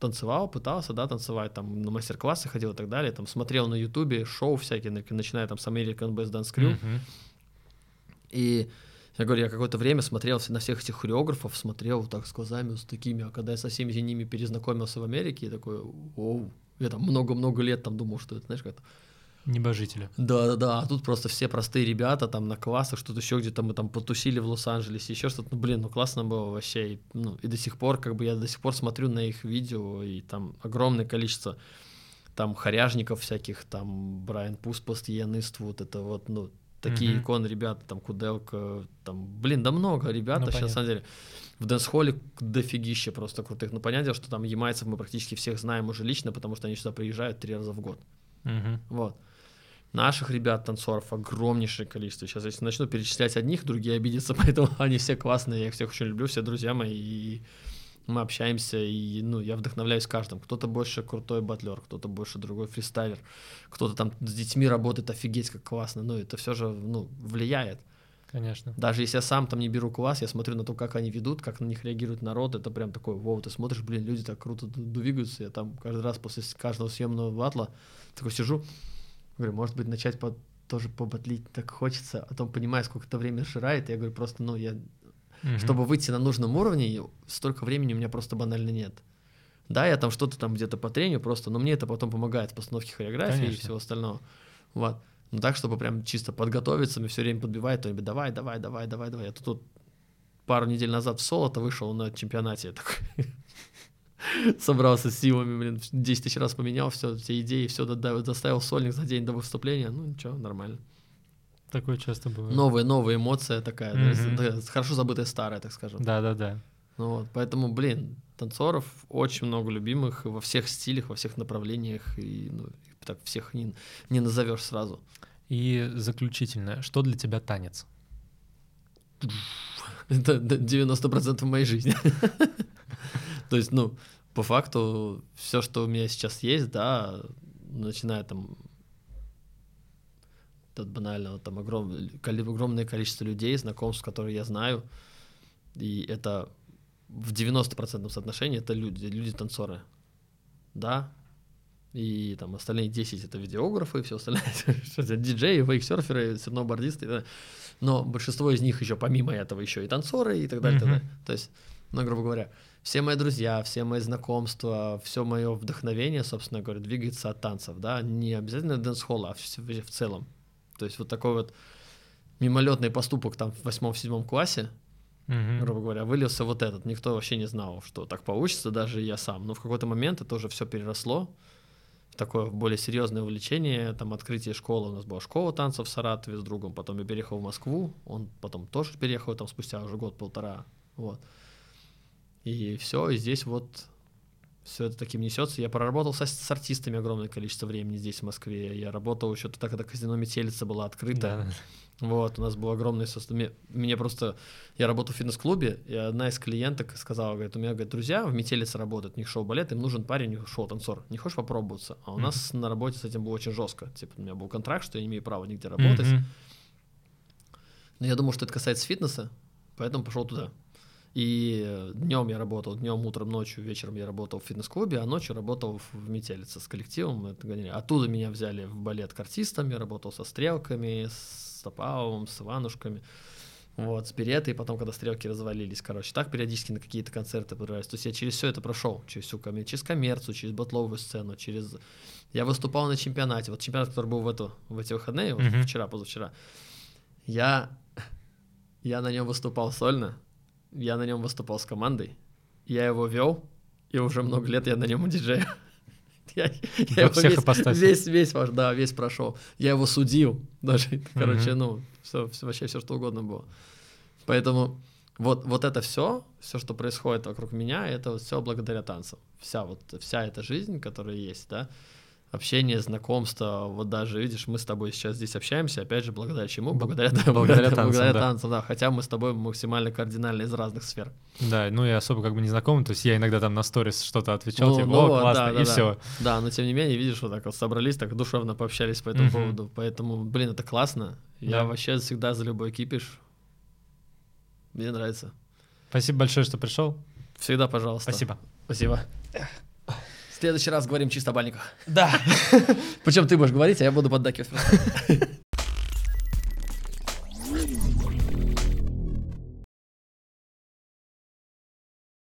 танцевал, пытался, да, танцевать, там, на мастер-классы ходил и так далее, там, смотрел на ютубе шоу всякие, начиная там с American Best Dance Crew, mm-hmm. и я говорю, я какое-то время смотрел на всех этих хореографов, смотрел так с глазами, с такими, а когда я со всеми ними перезнакомился в Америке, я такой, оу, я там много-много лет там думал, что это, знаешь, как-то
Небожители.
Да-да-да, а тут просто все простые ребята там на классах, что-то еще где-то мы там потусили в Лос-Анджелесе, еще что-то, ну, блин, ну классно было вообще, и, ну, и до сих пор, как бы я до сих пор смотрю на их видео, и там огромное количество там хоряжников всяких, там Брайан Пус, Постиен Иствуд, это вот, ну, такие mm-hmm. иконы ребята, там Куделка, там, блин, да много ребят, ну, сейчас, на самом деле, в дэнс-холле дофигища просто крутых. Ну, понятно, что там ямайцев мы практически всех знаем уже лично, потому что они сюда приезжают три раза в год.
Mm-hmm.
Вот. Наших ребят, танцоров, огромнейшее количество. Сейчас, если начну перечислять одних, другие обидятся, *laughs* поэтому они все классные, я их всех очень люблю, все друзья мои, и мы общаемся, и ну, я вдохновляюсь каждым. Кто-то больше крутой батлер, кто-то больше другой фристайлер, кто-то там с детьми работает офигеть как классно, ну, это все же, ну, влияет.
Конечно.
Даже если я сам там не беру класс, я смотрю на то, как они ведут, как на них реагирует народ, это прям такой, вау, ты смотришь, блин, люди так круто двигаются, я там каждый раз после каждого съемного батла такой сижу, говорю, может быть, начать по, тоже побатлить так хочется, а потом понимаю, сколько это время сжирает, я говорю, просто, ну, я Угу. Чтобы выйти на нужном уровне, столько времени у меня просто банально нет. Да, я там что-то там где-то по трению просто, но мне это потом помогает в постановке хореографии Конечно. и всего остального. Вот. Ну так, чтобы прям чисто подготовиться, мне все время подбивает кто-нибудь, давай, давай, давай, давай, давай. Я тут, тут пару недель назад в соло-то вышел на чемпионате, такой *laughs* собрался с силами, блин, 10 тысяч раз поменял все, все идеи, все доставил сольник за день до выступления, ну ничего, нормально.
Такое часто бывает.
Новые, новые эмоции такая, mm-hmm. да, хорошо забытая старая, так скажем.
Да, да, да.
Ну вот, поэтому, блин, танцоров очень много любимых во всех стилях, во всех направлениях, и ну, так всех не, не назовешь сразу.
И заключительное, что для тебя танец? *laughs*
Это 90% моей жизни. *laughs* То есть, ну, по факту, все, что у меня сейчас есть, да, начиная там от банального, там огром, огромное количество людей, знакомств, которые я знаю, и это в 90% соотношении это люди, люди-танцоры. Да, и там остальные 10 это видеографы, все остальное, *laughs* диджеи, вейксерферы, сноубордисты, но большинство из них еще помимо этого еще и танцоры и так далее, mm-hmm. так далее. то есть, ну, грубо говоря, все мои друзья, все мои знакомства, все мое вдохновение, собственно говоря, двигается от танцев, да, не обязательно дэнс-холла, а в, в целом. То есть вот такой вот мимолетный поступок там в восьмом-седьмом классе,
угу.
грубо говоря, вылился вот этот. Никто вообще не знал, что так получится, даже я сам. Но в какой-то момент это уже все переросло в такое более серьезное увлечение. Там открытие школы, у нас была школа танцев в Саратове с другом, потом я переехал в Москву, он потом тоже переехал там спустя уже год-полтора, вот. И все, и здесь вот все это таким несется. Я проработал с, с артистами огромное количество времени здесь, в Москве. Я работал еще тогда, когда казино Метелица была открыта. Да. Вот, у нас был огромный состав. Мне просто... Я работал в фитнес-клубе, и одна из клиенток сказала, говорит, у меня, говорит, друзья в Метелице работают, у них шоу-балет, им нужен парень, шоу-танцор. Не хочешь попробоваться? А у mm-hmm. нас на работе с этим было очень жестко. Типа, у меня был контракт, что я не имею права нигде работать. Mm-hmm. Но я думал, что это касается фитнеса, поэтому пошел туда. И днем я работал, днем, утром, ночью, вечером я работал в фитнес-клубе, а ночью работал в Метелице с коллективом. Оттуда меня взяли в балет к артистам, я работал со стрелками, с Топавом, с Иванушками. Вот, с Беретой, потом, когда стрелки развалились, короче, так периодически на какие-то концерты подрывались. То есть я через все это прошел, через всю через коммерцию, через батловую сцену, через... Я выступал на чемпионате. Вот чемпионат, который был в, эту, в эти выходные, вот mm-hmm. вчера, позавчера, я, я на нем выступал сольно, я на нем выступал с командой, я его вел, и уже много лет я на нем диджею. *laughs* Я, я его весь, весь, весь, ваш, да, весь прошел. Я его судил, даже, короче, ну, все, все, вообще все что угодно было. Поэтому вот, вот это все, все, что происходит вокруг меня, это вот все благодаря танцам. Вся вот, вся эта жизнь, которая есть, да, общение, знакомство. Вот даже, видишь, мы с тобой сейчас здесь общаемся, опять же, благодаря чему? Благодаря, благодаря, *laughs* благодаря танцам, благодаря да. танцам, да. Хотя мы с тобой максимально кардинально из разных сфер.
Да, ну и особо как бы не знакомы, то есть я иногда там на сторис что-то отвечал, ну, типа, ну, о, классно, да, да, и да. все.
Да, но тем не менее, видишь, вот так вот собрались, так душевно пообщались по этому uh-huh. поводу, поэтому, блин, это классно. Я да. вообще всегда за любой кипиш. Мне нравится.
Спасибо большое, что пришел.
Всегда, пожалуйста.
Спасибо.
Спасибо. В следующий раз говорим чисто о бальниках.
Да. *laughs*
Причем ты будешь говорить, а я буду поддакивать.